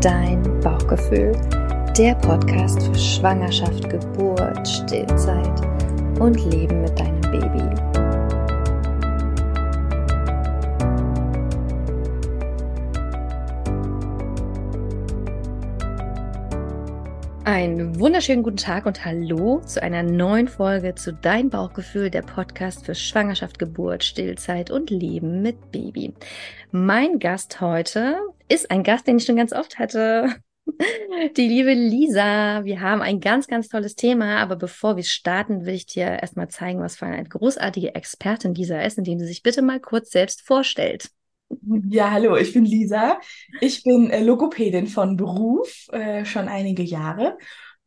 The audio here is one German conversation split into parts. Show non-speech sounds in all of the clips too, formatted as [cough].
Dein Bauchgefühl, der Podcast für Schwangerschaft, Geburt, Stillzeit und Leben mit deinem Baby. Einen wunderschönen guten Tag und Hallo zu einer neuen Folge zu Dein Bauchgefühl, der Podcast für Schwangerschaft, Geburt, Stillzeit und Leben mit Baby. Mein Gast heute ist ein Gast, den ich schon ganz oft hatte. [laughs] Die liebe Lisa. Wir haben ein ganz, ganz tolles Thema, aber bevor wir starten, will ich dir erstmal zeigen, was für eine großartige Expertin Lisa ist, indem sie sich bitte mal kurz selbst vorstellt. Ja, hallo, ich bin Lisa. Ich bin äh, Logopädin von Beruf, äh, schon einige Jahre.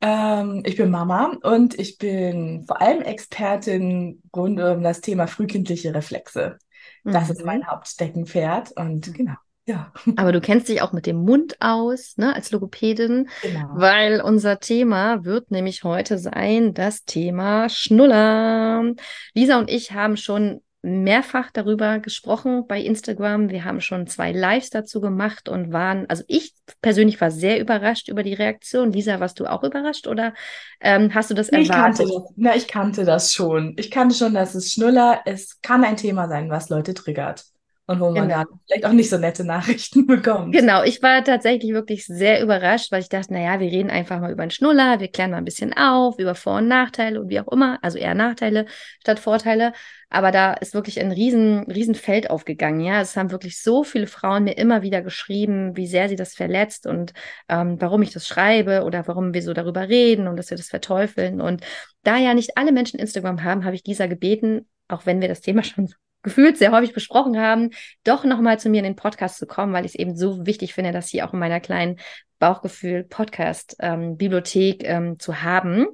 Ähm, ich bin Mama und ich bin vor allem Expertin rund um das Thema frühkindliche Reflexe. Das mhm. ist mein Hauptsteckenpferd und mhm. genau. Ja. Aber du kennst dich auch mit dem Mund aus, ne, als Logopädin, genau. weil unser Thema wird nämlich heute sein das Thema Schnuller. Lisa und ich haben schon mehrfach darüber gesprochen bei Instagram. Wir haben schon zwei Lives dazu gemacht und waren, also ich persönlich war sehr überrascht über die Reaktion. Lisa, warst du auch überrascht oder ähm, hast du das ich erwartet? Kannte das. Na, ich kannte das schon. Ich kannte schon, dass es Schnuller, es kann ein Thema sein, was Leute triggert und wo man genau. vielleicht auch nicht so nette Nachrichten [laughs] bekommt. Genau, ich war tatsächlich wirklich sehr überrascht, weil ich dachte, naja, wir reden einfach mal über einen Schnuller, wir klären mal ein bisschen auf, über Vor- und Nachteile und wie auch immer, also eher Nachteile statt Vorteile. Aber da ist wirklich ein riesen, riesen Feld aufgegangen. Ja, es haben wirklich so viele Frauen mir immer wieder geschrieben, wie sehr sie das verletzt und ähm, warum ich das schreibe oder warum wir so darüber reden und dass wir das verteufeln. Und da ja nicht alle Menschen Instagram haben, habe ich dieser gebeten, auch wenn wir das Thema [laughs] schon gefühlt sehr häufig besprochen haben, doch nochmal zu mir in den Podcast zu kommen, weil ich es eben so wichtig finde, das hier auch in meiner kleinen Bauchgefühl-Podcast-Bibliothek ähm, ähm, zu haben.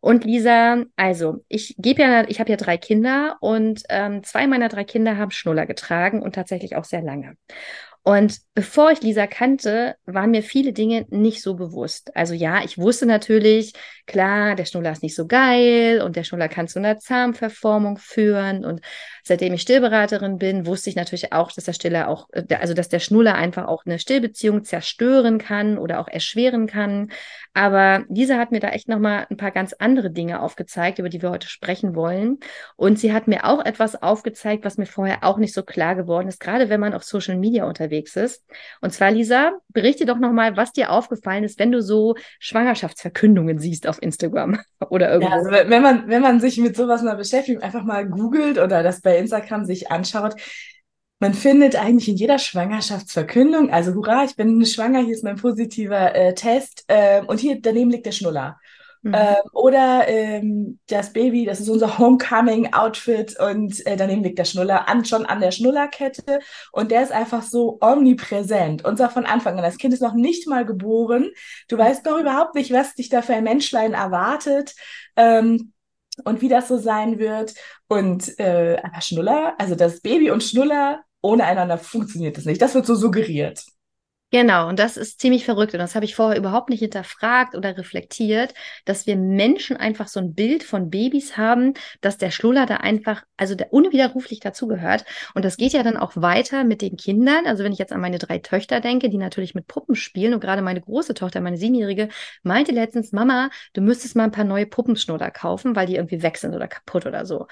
Und Lisa, also ich gebe ja, ich habe ja drei Kinder und ähm, zwei meiner drei Kinder haben Schnuller getragen und tatsächlich auch sehr lange. Und bevor ich Lisa kannte, waren mir viele Dinge nicht so bewusst. Also ja, ich wusste natürlich, klar, der Schnuller ist nicht so geil und der Schnuller kann zu einer Zahnverformung führen. Und seitdem ich Stillberaterin bin, wusste ich natürlich auch, dass der Stiller auch, äh, also dass der Schnuller einfach auch eine Stillbeziehung zerstören kann oder auch erschweren kann. Aber Lisa hat mir da echt nochmal ein paar ganz andere Dinge aufgezeigt, über die wir heute sprechen wollen. Und sie hat mir auch etwas aufgezeigt, was mir vorher auch nicht so klar geworden ist, gerade wenn man auf Social Media unterwegs ist. Und zwar, Lisa, berichte doch nochmal, was dir aufgefallen ist, wenn du so Schwangerschaftsverkündungen siehst auf Instagram [laughs] oder irgendwo. Ja, also wenn man, wenn man sich mit sowas mal beschäftigt, einfach mal googelt oder das bei Instagram sich anschaut, man findet eigentlich in jeder Schwangerschaftsverkündung, also hurra, ich bin schwanger, hier ist mein positiver äh, Test äh, und hier daneben liegt der Schnuller. Mhm. Ähm, oder ähm, das Baby, das ist unser [laughs] Homecoming-Outfit und äh, daneben liegt der Schnuller an, schon an der Schnullerkette und der ist einfach so omnipräsent. Und zwar von Anfang an. Das Kind ist noch nicht mal geboren. Du weißt noch überhaupt nicht, was dich da für ein Menschlein erwartet. Ähm, und wie das so sein wird. Und äh, aber Schnuller, also das Baby und Schnuller ohne einander funktioniert das nicht. Das wird so suggeriert. Genau, und das ist ziemlich verrückt. Und das habe ich vorher überhaupt nicht hinterfragt oder reflektiert, dass wir Menschen einfach so ein Bild von Babys haben, dass der Schluller da einfach, also der unwiderruflich dazugehört. Und das geht ja dann auch weiter mit den Kindern. Also wenn ich jetzt an meine drei Töchter denke, die natürlich mit Puppen spielen und gerade meine große Tochter, meine siebenjährige, meinte letztens, Mama, du müsstest mal ein paar neue Puppenschnuller kaufen, weil die irgendwie weg sind oder kaputt oder so.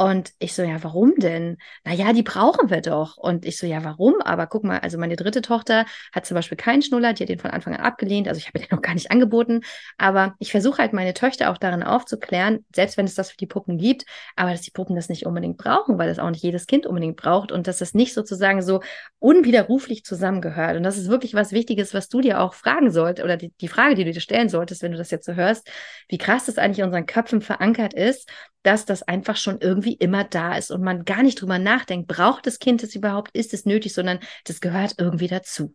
Und ich so, ja, warum denn? Naja, die brauchen wir doch. Und ich so, ja, warum? Aber guck mal, also meine dritte Tochter hat zum Beispiel keinen Schnuller, die hat den von Anfang an abgelehnt. Also ich habe [laughs] den noch gar nicht angeboten. Aber ich versuche halt meine Töchter auch darin aufzuklären, selbst wenn es das für die Puppen gibt, aber dass die Puppen das nicht unbedingt brauchen, weil das auch nicht jedes Kind unbedingt braucht und dass das nicht sozusagen so unwiderruflich zusammengehört. Und das ist wirklich was Wichtiges, was du dir auch fragen solltest oder die, die Frage, die du dir stellen solltest, wenn du das jetzt so hörst, wie krass das eigentlich in unseren Köpfen verankert ist dass das einfach schon irgendwie immer da ist und man gar nicht drüber nachdenkt, braucht das Kind es überhaupt, ist es nötig, sondern das gehört irgendwie dazu.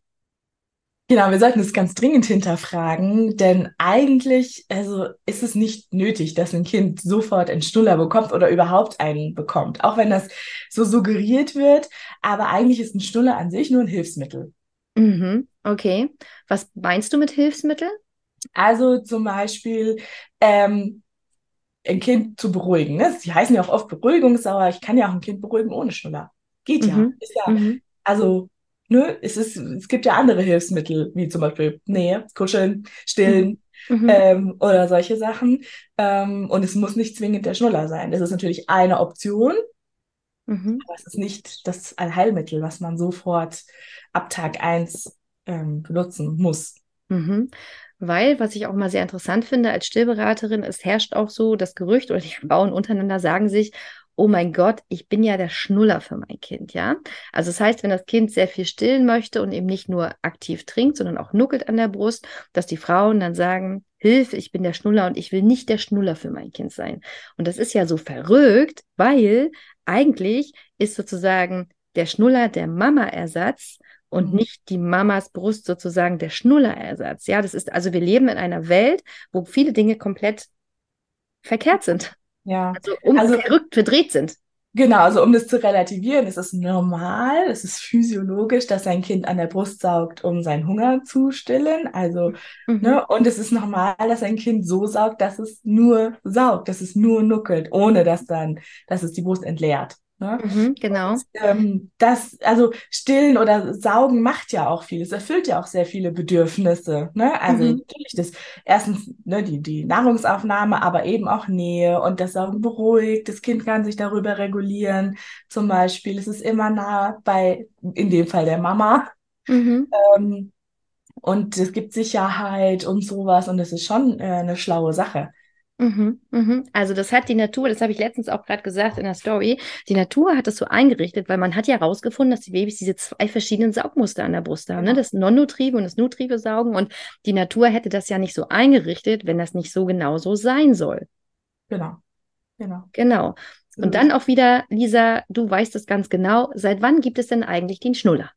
Genau, wir sollten es ganz dringend hinterfragen, denn eigentlich also ist es nicht nötig, dass ein Kind sofort einen Schnuller bekommt oder überhaupt einen bekommt, auch wenn das so suggeriert wird. Aber eigentlich ist ein Schnuller an sich nur ein Hilfsmittel. Mhm, okay. Was meinst du mit Hilfsmittel? Also zum Beispiel ähm, ein Kind zu beruhigen. Ne? Sie heißen ja auch oft Beruhigungssauer. Ich kann ja auch ein Kind beruhigen ohne Schnuller. Geht ja. Mhm. Ist ja. Mhm. Also ne, es, ist, es gibt ja andere Hilfsmittel, wie zum Beispiel Nähe, Kuscheln, Stillen mhm. ähm, oder solche Sachen. Ähm, und es muss nicht zwingend der Schnuller sein. Das ist natürlich eine Option, mhm. aber es ist nicht das Allheilmittel, was man sofort ab Tag 1 ähm, benutzen muss. Weil, was ich auch mal sehr interessant finde als Stillberaterin, es herrscht auch so das Gerücht oder die [laughs] Frauen untereinander sagen sich, oh mein Gott, ich bin ja der Schnuller für mein Kind, ja. Also das heißt, wenn das Kind sehr viel stillen möchte und eben nicht nur aktiv trinkt, sondern auch nuckelt an der Brust, dass die Frauen dann sagen, Hilfe, ich bin der Schnuller und ich will nicht der Schnuller für mein Kind sein. Und das ist ja so verrückt, weil eigentlich ist sozusagen der Schnuller der Mama-Ersatz und mhm. nicht die Mamas Brust sozusagen der Schnullerersatz. Ja, das ist also wir leben in einer Welt, wo viele Dinge komplett verkehrt sind. Ja. Also, um also verrückt, verdreht sind. Genau, also um das zu relativieren, ist es normal, es ist physiologisch, dass ein Kind an der Brust saugt, um seinen Hunger zu stillen. Also, mhm. ne, und es ist normal, dass ein Kind so saugt, dass es nur saugt, dass es nur nuckelt, ohne dass dann, dass es die Brust entleert. Ne? Mhm, genau. Und, ähm, das, also stillen oder saugen macht ja auch viel. Es erfüllt ja auch sehr viele Bedürfnisse. Ne? Also mhm. natürlich das erstens ne, die, die Nahrungsaufnahme, aber eben auch Nähe und das Saugen beruhigt. Das Kind kann sich darüber regulieren. Zum Beispiel, es ist immer nah bei, in dem Fall der Mama. Mhm. Ähm, und es gibt Sicherheit und sowas und das ist schon äh, eine schlaue Sache. Mhm, mhm. Also das hat die Natur, das habe ich letztens auch gerade gesagt in der Story, die Natur hat das so eingerichtet, weil man hat ja herausgefunden, dass die Babys diese zwei verschiedenen Saugmuster an der Brust haben, ne? Genau. das non-nutrive und das nutrive Saugen und die Natur hätte das ja nicht so eingerichtet, wenn das nicht so genau so sein soll. Genau, genau. Genau. Und dann auch wieder, Lisa, du weißt es ganz genau, seit wann gibt es denn eigentlich den Schnuller?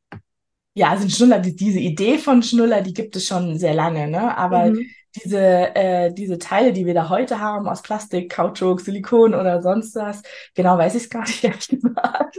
Ja, also Schnuller, die, diese Idee von Schnuller, die gibt es schon sehr lange, ne? Aber mhm diese, äh, diese Teile, die wir da heute haben, aus Plastik, Kautschuk, Silikon oder sonst was, genau weiß ich es gar nicht, [laughs] ehrlich gesagt.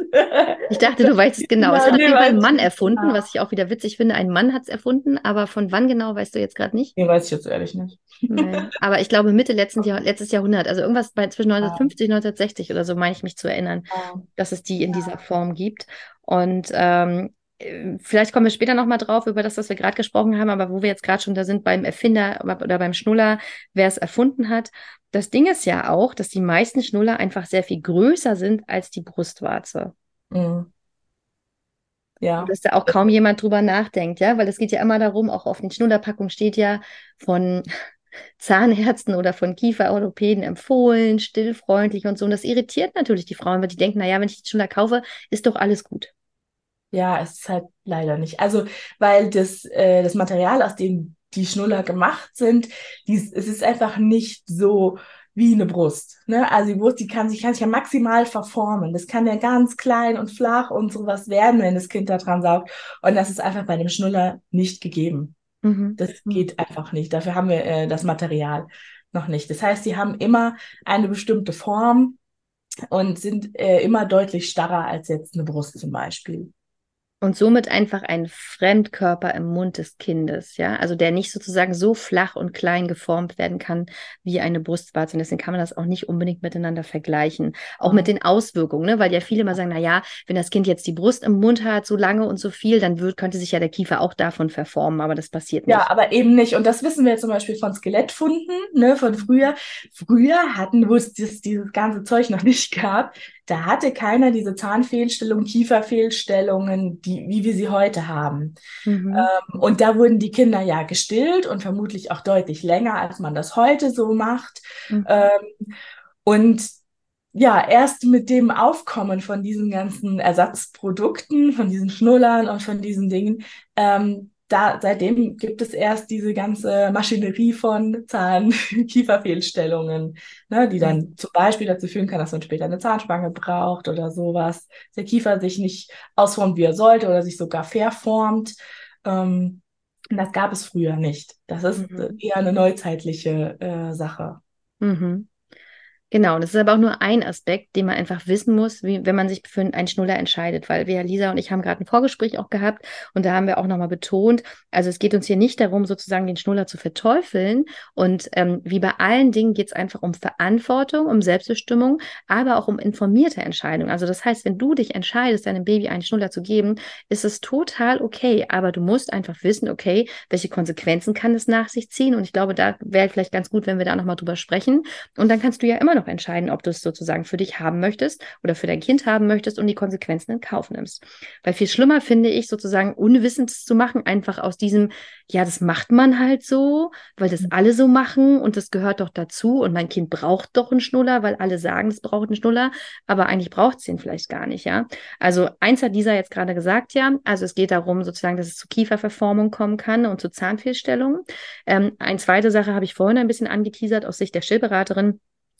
Ich dachte, du weißt es genau. Ja, es hat auf jeden Fall ein Mann erfunden, genau. was ich auch wieder witzig finde. Ein Mann hat es erfunden, aber von wann genau weißt du jetzt gerade nicht? Nee, weiß ich jetzt ehrlich nicht. Nee. Aber ich glaube Mitte letzten Jahr, letztes Jahrhundert, also irgendwas bei zwischen 1950 und 1960 oder so, meine ich mich zu erinnern, ja. dass es die in dieser Form gibt. Und ähm, vielleicht kommen wir später nochmal drauf über das, was wir gerade gesprochen haben, aber wo wir jetzt gerade schon da sind beim Erfinder oder beim Schnuller, wer es erfunden hat. Das Ding ist ja auch, dass die meisten Schnuller einfach sehr viel größer sind als die Brustwarze. Mhm. Ja. Und dass da auch kaum jemand drüber nachdenkt, ja, weil es geht ja immer darum, auch auf den Schnullerpackungen steht ja von [laughs] Zahnärzten oder von Kieferorthopäden empfohlen, stillfreundlich und so. Und das irritiert natürlich die Frauen, weil die denken, naja, wenn ich den Schnuller kaufe, ist doch alles gut. Ja, es ist halt leider nicht. Also, weil das, äh, das Material, aus dem die Schnuller gemacht sind, dies, es ist einfach nicht so wie eine Brust. Ne? Also die Brust, die kann sich, kann sich ja maximal verformen. Das kann ja ganz klein und flach und sowas werden, wenn das Kind da dran saugt. Und das ist einfach bei dem Schnuller nicht gegeben. Mhm. Das mhm. geht einfach nicht. Dafür haben wir äh, das Material noch nicht. Das heißt, sie haben immer eine bestimmte Form und sind äh, immer deutlich starrer als jetzt eine Brust zum Beispiel und somit einfach ein Fremdkörper im Mund des Kindes, ja, also der nicht sozusagen so flach und klein geformt werden kann wie eine Brustwarze. Und deswegen kann man das auch nicht unbedingt miteinander vergleichen, auch mit den Auswirkungen, ne? weil ja viele mal sagen, na ja, wenn das Kind jetzt die Brust im Mund hat, so lange und so viel, dann wird, könnte sich ja der Kiefer auch davon verformen, aber das passiert nicht. Ja, aber eben nicht. Und das wissen wir zum Beispiel von Skelettfunden, ne, von früher. Früher hatten, wo es dieses, dieses ganze Zeug noch nicht gab, da hatte keiner diese Zahnfehlstellungen, Kieferfehlstellungen, die, wie wir sie heute haben. Mhm. Ähm, und da wurden die Kinder ja gestillt und vermutlich auch deutlich länger, als man das heute so macht. Mhm. Ähm, und ja, erst mit dem Aufkommen von diesen ganzen Ersatzprodukten, von diesen Schnullern und von diesen Dingen, ähm, da, seitdem gibt es erst diese ganze Maschinerie von Zahn-Kieferfehlstellungen, [laughs] ne, die dann zum Beispiel dazu führen kann, dass man später eine Zahnspange braucht oder sowas. Der Kiefer sich nicht ausformt, wie er sollte oder sich sogar verformt. Ähm, das gab es früher nicht. Das ist mhm. eher eine neuzeitliche äh, Sache. Mhm. Genau, das ist aber auch nur ein Aspekt, den man einfach wissen muss, wie, wenn man sich für einen Schnuller entscheidet, weil wir, Lisa und ich, haben gerade ein Vorgespräch auch gehabt und da haben wir auch nochmal betont, also es geht uns hier nicht darum, sozusagen den Schnuller zu verteufeln und ähm, wie bei allen Dingen geht es einfach um Verantwortung, um Selbstbestimmung, aber auch um informierte Entscheidungen. Also das heißt, wenn du dich entscheidest, deinem Baby einen Schnuller zu geben, ist es total okay, aber du musst einfach wissen, okay, welche Konsequenzen kann es nach sich ziehen und ich glaube, da wäre vielleicht ganz gut, wenn wir da nochmal drüber sprechen und dann kannst du ja immer noch entscheiden, ob du es sozusagen für dich haben möchtest oder für dein Kind haben möchtest und die Konsequenzen in Kauf nimmst. Weil viel schlimmer finde ich sozusagen unwissend zu machen, einfach aus diesem, ja, das macht man halt so, weil das mhm. alle so machen und das gehört doch dazu und mein Kind braucht doch einen Schnuller, weil alle sagen, es braucht einen Schnuller, aber eigentlich braucht es ihn vielleicht gar nicht, ja. Also eins hat dieser jetzt gerade gesagt, ja, also es geht darum sozusagen, dass es zu Kieferverformung kommen kann und zu Zahnfehlstellungen. Ähm, eine zweite Sache habe ich vorhin ein bisschen angeteasert aus Sicht der Stillberaterin.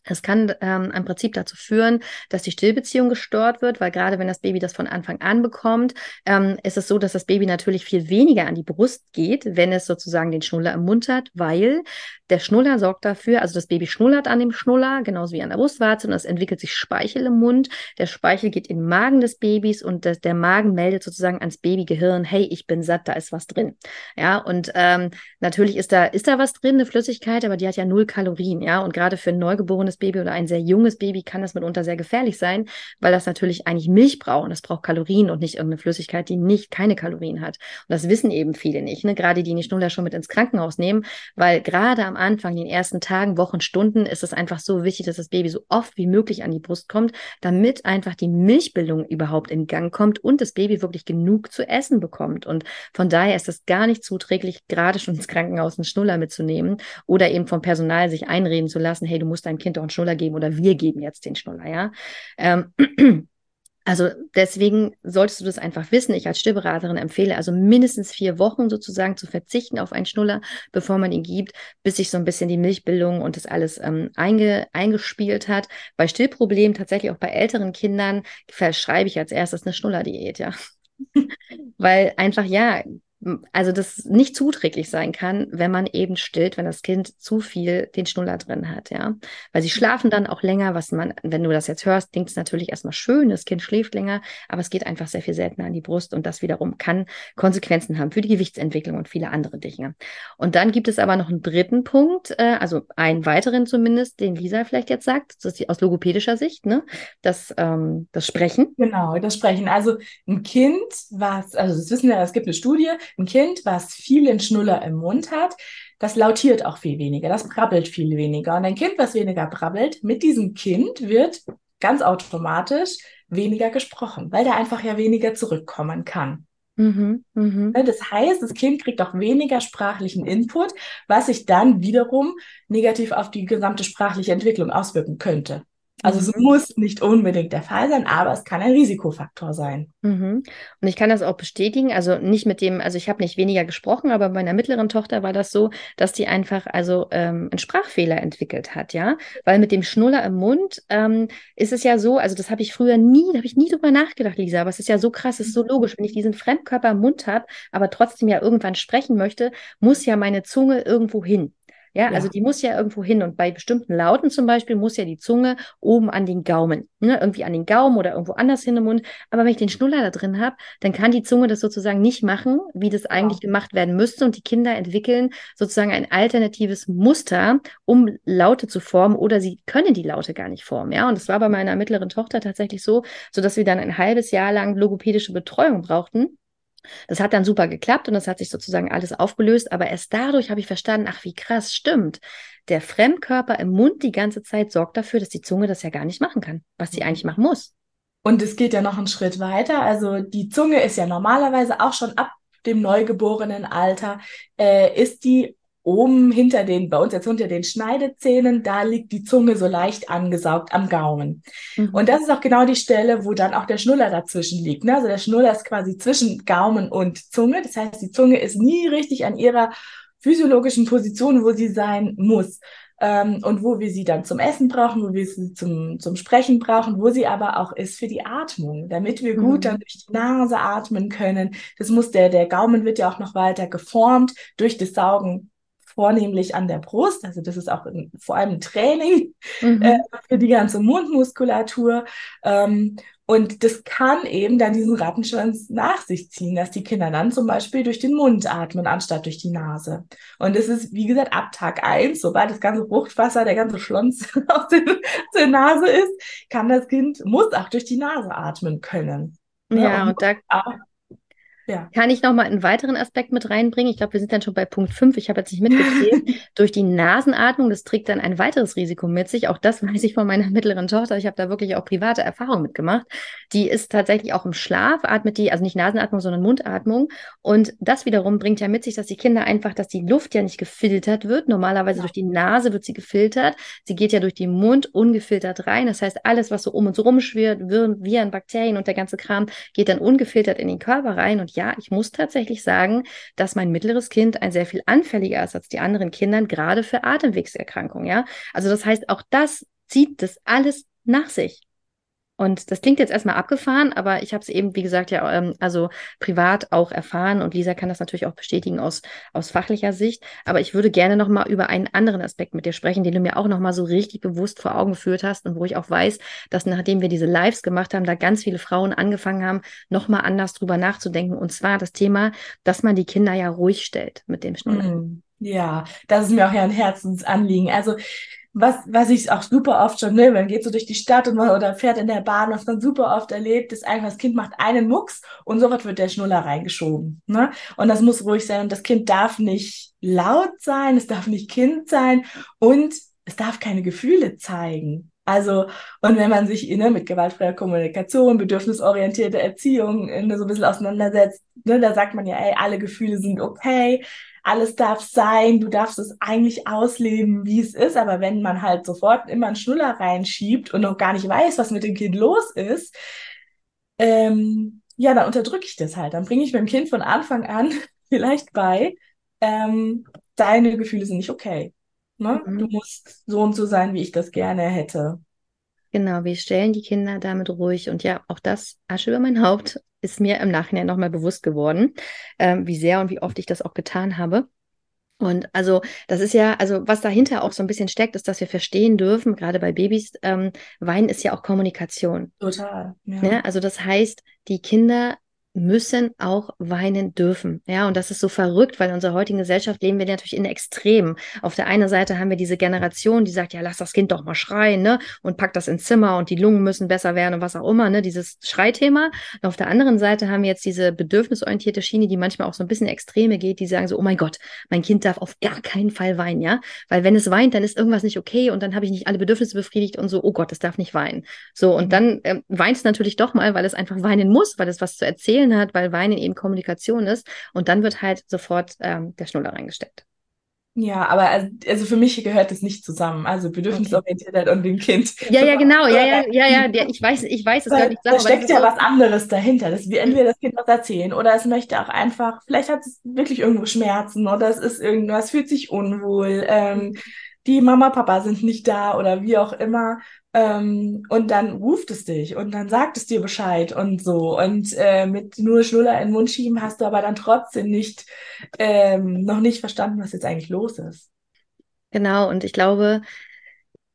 Es kann ähm, im Prinzip dazu führen, dass die Stillbeziehung gestört wird, weil gerade wenn das Baby das von Anfang an bekommt, ähm, ist es so, dass das Baby natürlich viel weniger an die Brust geht, wenn es sozusagen den Schnuller hat, weil der Schnuller sorgt dafür, also das Baby schnullert an dem Schnuller, genauso wie an der Brustwarze und es entwickelt sich Speichel im Mund. Der Speichel geht in den Magen des Babys und das, der Magen meldet sozusagen ans Babygehirn, hey, ich bin satt, da ist was drin. Ja, und ähm, natürlich ist da, ist da was drin, eine Flüssigkeit, aber die hat ja null Kalorien, ja, und gerade für ein neugeborenes Baby oder ein sehr junges Baby kann das mitunter sehr gefährlich sein, weil das natürlich eigentlich Milch braucht und das braucht Kalorien und nicht irgendeine Flüssigkeit, die nicht keine Kalorien hat. Und das wissen eben viele nicht, ne? gerade die die Schnuller schon mit ins Krankenhaus nehmen, weil gerade am Anfang, den ersten Tagen, Wochen, Stunden, ist es einfach so wichtig, dass das Baby so oft wie möglich an die Brust kommt, damit einfach die Milchbildung überhaupt in Gang kommt und das Baby wirklich genug zu essen bekommt. Und von daher ist es gar nicht zuträglich, gerade schon ins Krankenhaus einen Schnuller mitzunehmen oder eben vom Personal sich einreden zu lassen, hey, du musst deinem Kind doch einen Schnuller geben oder wir geben jetzt den Schnuller, ja. Ähm, [clears throat] Also deswegen solltest du das einfach wissen. Ich als Stillberaterin empfehle also mindestens vier Wochen sozusagen zu verzichten auf einen Schnuller, bevor man ihn gibt, bis sich so ein bisschen die Milchbildung und das alles ähm, einge, eingespielt hat. Bei Stillproblemen, tatsächlich auch bei älteren Kindern, verschreibe ich als erstes eine Schnullerdiät, ja. [laughs] Weil einfach, ja, also das nicht zuträglich sein kann, wenn man eben stillt, wenn das Kind zu viel den Schnuller drin hat, ja. Weil sie schlafen dann auch länger, was man, wenn du das jetzt hörst, klingt es natürlich erstmal schön, das Kind schläft länger, aber es geht einfach sehr viel seltener an die Brust und das wiederum kann Konsequenzen haben für die Gewichtsentwicklung und viele andere Dinge. Und dann gibt es aber noch einen dritten Punkt, äh, also einen weiteren zumindest, den Lisa vielleicht jetzt sagt, das ist aus logopädischer Sicht, ne? Das, ähm, das Sprechen. Genau, das Sprechen. Also ein Kind, was, also das wissen wir, es gibt eine Studie, ein Kind, was vielen Schnuller im Mund hat, das lautiert auch viel weniger, das brabbelt viel weniger. Und ein Kind, was weniger brabbelt, mit diesem Kind wird ganz automatisch weniger gesprochen, weil der einfach ja weniger zurückkommen kann. Mhm, mh. Ne, das heißt, das Kind kriegt auch weniger sprachlichen Input, was sich dann wiederum negativ auf die gesamte sprachliche Entwicklung auswirken könnte. Also mhm. es muss nicht unbedingt der Fall sein, aber es kann ein Risikofaktor sein. Mhm. Und ich kann das auch bestätigen, also nicht mit dem, also ich habe nicht weniger gesprochen, aber bei meiner mittleren Tochter war das so, dass die einfach also ähm, einen Sprachfehler entwickelt hat, ja, weil mit dem Schnuller im Mund ähm, ist es ja so, also das habe ich früher nie, da habe ich nie drüber nachgedacht, Lisa, aber es ist ja so krass, es ist so logisch, wenn ich diesen Fremdkörper im Mund habe, aber trotzdem ja irgendwann sprechen möchte, muss ja meine Zunge irgendwo hin. Ja, ja, also die muss ja irgendwo hin und bei bestimmten Lauten zum Beispiel muss ja die Zunge oben an den Gaumen, ne? irgendwie an den Gaumen oder irgendwo anders hin im Mund. Aber wenn ich den Schnuller da drin habe, dann kann die Zunge das sozusagen nicht machen, wie das eigentlich ja. gemacht werden müsste und die Kinder entwickeln sozusagen ein alternatives Muster, um Laute zu formen oder sie können die Laute gar nicht formen. Ja, und das war bei meiner mittleren Tochter tatsächlich so, so dass wir dann ein halbes Jahr lang logopädische Betreuung brauchten das hat dann super geklappt und das hat sich sozusagen alles aufgelöst, aber erst dadurch habe ich verstanden, ach wie krass, stimmt. Der Fremdkörper im Mund die ganze Zeit sorgt dafür, dass die Zunge das ja gar nicht machen kann, was sie eigentlich machen muss. Und es geht ja noch einen Schritt weiter. Also die Zunge ist ja normalerweise auch schon ab dem neugeborenen Alter, äh, ist die oben hinter den, bei uns jetzt unter den Schneidezähnen, da liegt die Zunge so leicht angesaugt am Gaumen. Mhm. Und das ist auch genau die Stelle, wo dann auch der Schnuller dazwischen liegt. Ne? Also der Schnuller ist quasi zwischen Gaumen und Zunge. Das heißt, die Zunge ist nie richtig an ihrer physiologischen Position, wo sie sein muss. Ähm, und wo wir sie dann zum Essen brauchen, wo wir sie zum, zum Sprechen brauchen, wo sie aber auch ist für die Atmung, damit wir gut mhm. dann durch die Nase atmen können. Das muss der, der Gaumen wird ja auch noch weiter geformt durch das Saugen vornehmlich an der Brust. Also das ist auch ein, vor allem ein Training mhm. äh, für die ganze Mundmuskulatur. Ähm, und das kann eben dann diesen Rattenschwanz nach sich ziehen, dass die Kinder dann zum Beispiel durch den Mund atmen, anstatt durch die Nase. Und das ist, wie gesagt, ab Tag eins, sobald das ganze Fruchtwasser, der ganze Schlons [laughs] aus, den, aus der Nase ist, kann das Kind, muss auch durch die Nase atmen können. Ja, ja und, und da, auch, ja. Kann ich noch mal einen weiteren Aspekt mit reinbringen? Ich glaube, wir sind dann schon bei Punkt 5. Ich habe jetzt nicht mitgezählt. [laughs] Durch die Nasenatmung, das trägt dann ein weiteres Risiko mit sich. Auch das weiß ich von meiner mittleren Tochter. Ich habe da wirklich auch private Erfahrungen mitgemacht. Die ist tatsächlich auch im Schlaf, atmet die, also nicht Nasenatmung, sondern Mundatmung. Und das wiederum bringt ja mit sich, dass die Kinder einfach, dass die Luft ja nicht gefiltert wird. Normalerweise ja. durch die Nase wird sie gefiltert. Sie geht ja durch den Mund ungefiltert rein. Das heißt, alles, was so um uns rumschwirrt, Viren, Bakterien und der ganze Kram, geht dann ungefiltert in den Körper rein. Und ja, ich muss tatsächlich sagen, dass mein mittleres Kind ein sehr viel anfälliger ist als die anderen Kinder, gerade für Atemwegserkrankungen. Ja, also das heißt, auch das zieht das alles nach sich. Und das klingt jetzt erstmal abgefahren, aber ich habe es eben, wie gesagt, ja, ähm, also privat auch erfahren und Lisa kann das natürlich auch bestätigen aus, aus fachlicher Sicht. Aber ich würde gerne nochmal über einen anderen Aspekt mit dir sprechen, den du mir auch nochmal so richtig bewusst vor Augen geführt hast und wo ich auch weiß, dass nachdem wir diese Lives gemacht haben, da ganz viele Frauen angefangen haben, nochmal anders drüber nachzudenken. Und zwar das Thema, dass man die Kinder ja ruhig stellt mit dem Schnuller. Ja, das ist mir auch ja ein Herzensanliegen. Also was, was ich auch super oft schon, ne, man geht so durch die Stadt und man, oder fährt in der Bahn, was man super oft erlebt, ist einfach, das Kind macht einen Mucks und sofort wird der Schnuller reingeschoben. Ne? Und das muss ruhig sein und das Kind darf nicht laut sein, es darf nicht Kind sein und es darf keine Gefühle zeigen. Also, und wenn man sich ne, mit gewaltfreier Kommunikation, bedürfnisorientierte Erziehung ne, so ein bisschen auseinandersetzt, ne, da sagt man ja, ey, alle Gefühle sind okay, alles darf sein, du darfst es eigentlich ausleben, wie es ist. Aber wenn man halt sofort immer einen Schnuller reinschiebt und noch gar nicht weiß, was mit dem Kind los ist, ähm, ja, dann unterdrücke ich das halt. Dann bringe ich meinem Kind von Anfang an [laughs] vielleicht bei, ähm, deine Gefühle sind nicht okay. Ne? Mhm. Du musst so und so sein, wie ich das gerne hätte. Genau, wir stellen die Kinder damit ruhig. Und ja, auch das Asche über mein Haupt ist mir im Nachhinein nochmal bewusst geworden, ähm, wie sehr und wie oft ich das auch getan habe. Und also das ist ja, also was dahinter auch so ein bisschen steckt, ist, dass wir verstehen dürfen, gerade bei Babys, ähm, Weinen ist ja auch Kommunikation. Total. Ja. Ne? also das heißt, die Kinder müssen auch weinen dürfen. Ja, und das ist so verrückt, weil in unserer heutigen Gesellschaft leben wir natürlich in Extremen. Auf der einen Seite haben wir diese Generation, die sagt, ja, lass das Kind doch mal schreien, ne? Und packt das ins Zimmer und die Lungen müssen besser werden und was auch immer, ne? Dieses Schreithema. Und auf der anderen Seite haben wir jetzt diese bedürfnisorientierte Schiene, die manchmal auch so ein bisschen Extreme geht, die sagen so, oh mein Gott, mein Kind darf auf gar keinen Fall weinen, ja? Weil wenn es weint, dann ist irgendwas nicht okay und dann habe ich nicht alle Bedürfnisse befriedigt und so, oh Gott, es darf nicht weinen. So, und mhm. dann ähm, weint es natürlich doch mal, weil es einfach weinen muss, weil es was zu erzählen erzählen hat, weil Weinen eben Kommunikation ist. Und dann wird halt sofort ähm, der Schnuller reingesteckt. Ja, aber also, also für mich gehört das nicht zusammen. Also Bedürfnisorientiertheit okay. und dem Kind. Ja, ja, genau. Ja, ja, ja, ja. [laughs] Ich weiß, ich weiß, es gehört nicht zusammen. Da steckt ja so was anderes dahinter. Das wir entweder das Kind was erzählen oder es möchte auch einfach, vielleicht hat es wirklich irgendwo Schmerzen oder es ist irgendwas, fühlt sich unwohl. Ähm, die Mama, Papa sind nicht da oder wie auch immer. Ähm, und dann ruft es dich und dann sagt es dir Bescheid und so. Und äh, mit nur Schnuller in den Mund schieben hast du aber dann trotzdem nicht, ähm, noch nicht verstanden, was jetzt eigentlich los ist. Genau, und ich glaube,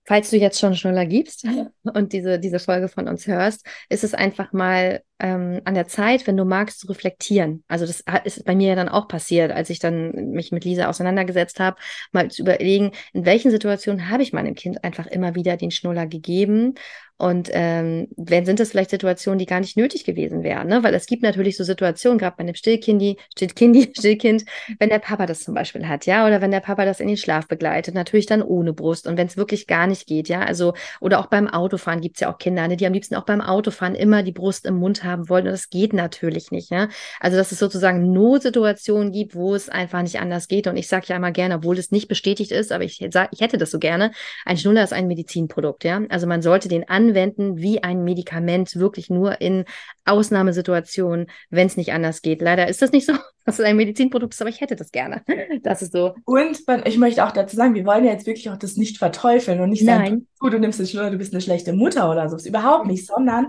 falls du jetzt schon Schnuller gibst und diese, diese Folge von uns hörst, ist es einfach mal ähm, an der Zeit, wenn du magst, zu reflektieren. Also das ist bei mir ja dann auch passiert, als ich dann mich mit Lisa auseinandergesetzt habe, mal zu überlegen, in welchen Situationen habe ich meinem Kind einfach immer wieder den Schnuller gegeben und ähm, wenn sind das vielleicht Situationen, die gar nicht nötig gewesen wären, ne? Weil es gibt natürlich so Situationen, gerade bei einem Stillkindi, Stillkindi, [laughs] Stillkind, wenn der Papa das zum Beispiel hat, ja, oder wenn der Papa das in den Schlaf begleitet, natürlich dann ohne Brust und wenn es wirklich gar nicht geht, ja, also oder auch beim Autofahren gibt es ja auch Kinder, ne, die am liebsten auch beim Autofahren immer die Brust im Mund haben wollen und das geht natürlich nicht, ja. Also dass es sozusagen Notsituationen gibt, wo es einfach nicht anders geht und ich sage ja immer gerne, obwohl es nicht bestätigt ist, aber ich sag, ich hätte das so gerne, ein Schnuller ist ein Medizinprodukt, ja. Also man sollte den an anwenden wie ein Medikament, wirklich nur in Ausnahmesituationen, wenn es nicht anders geht. Leider ist das nicht so, [laughs] dass es ein Medizinprodukt ist, aber ich hätte das gerne. Das ist so. Und ich möchte auch dazu sagen, wir wollen ja jetzt wirklich auch das nicht verteufeln und nicht sagen, du, du nimmst es du bist eine schlechte Mutter oder so. Das ist überhaupt nicht, sondern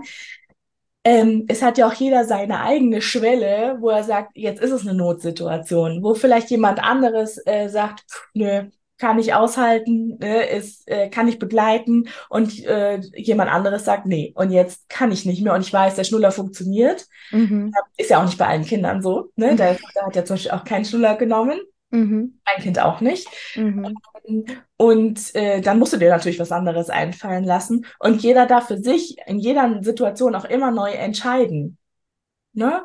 ähm, es hat ja auch jeder seine eigene Schwelle, wo er sagt, jetzt ist es eine Notsituation, wo vielleicht jemand anderes äh, sagt, nö, kann ich aushalten, ne, ist, äh, kann ich begleiten und äh, jemand anderes sagt, nee, und jetzt kann ich nicht mehr und ich weiß, der Schnuller funktioniert. Mhm. Ist ja auch nicht bei allen Kindern so. Ne? Mhm. Der Vater hat ja zum Beispiel auch keinen Schnuller genommen. Mhm. Mein Kind auch nicht. Mhm. Und äh, dann musst du dir natürlich was anderes einfallen lassen. Und jeder darf für sich in jeder Situation auch immer neu entscheiden. Ne?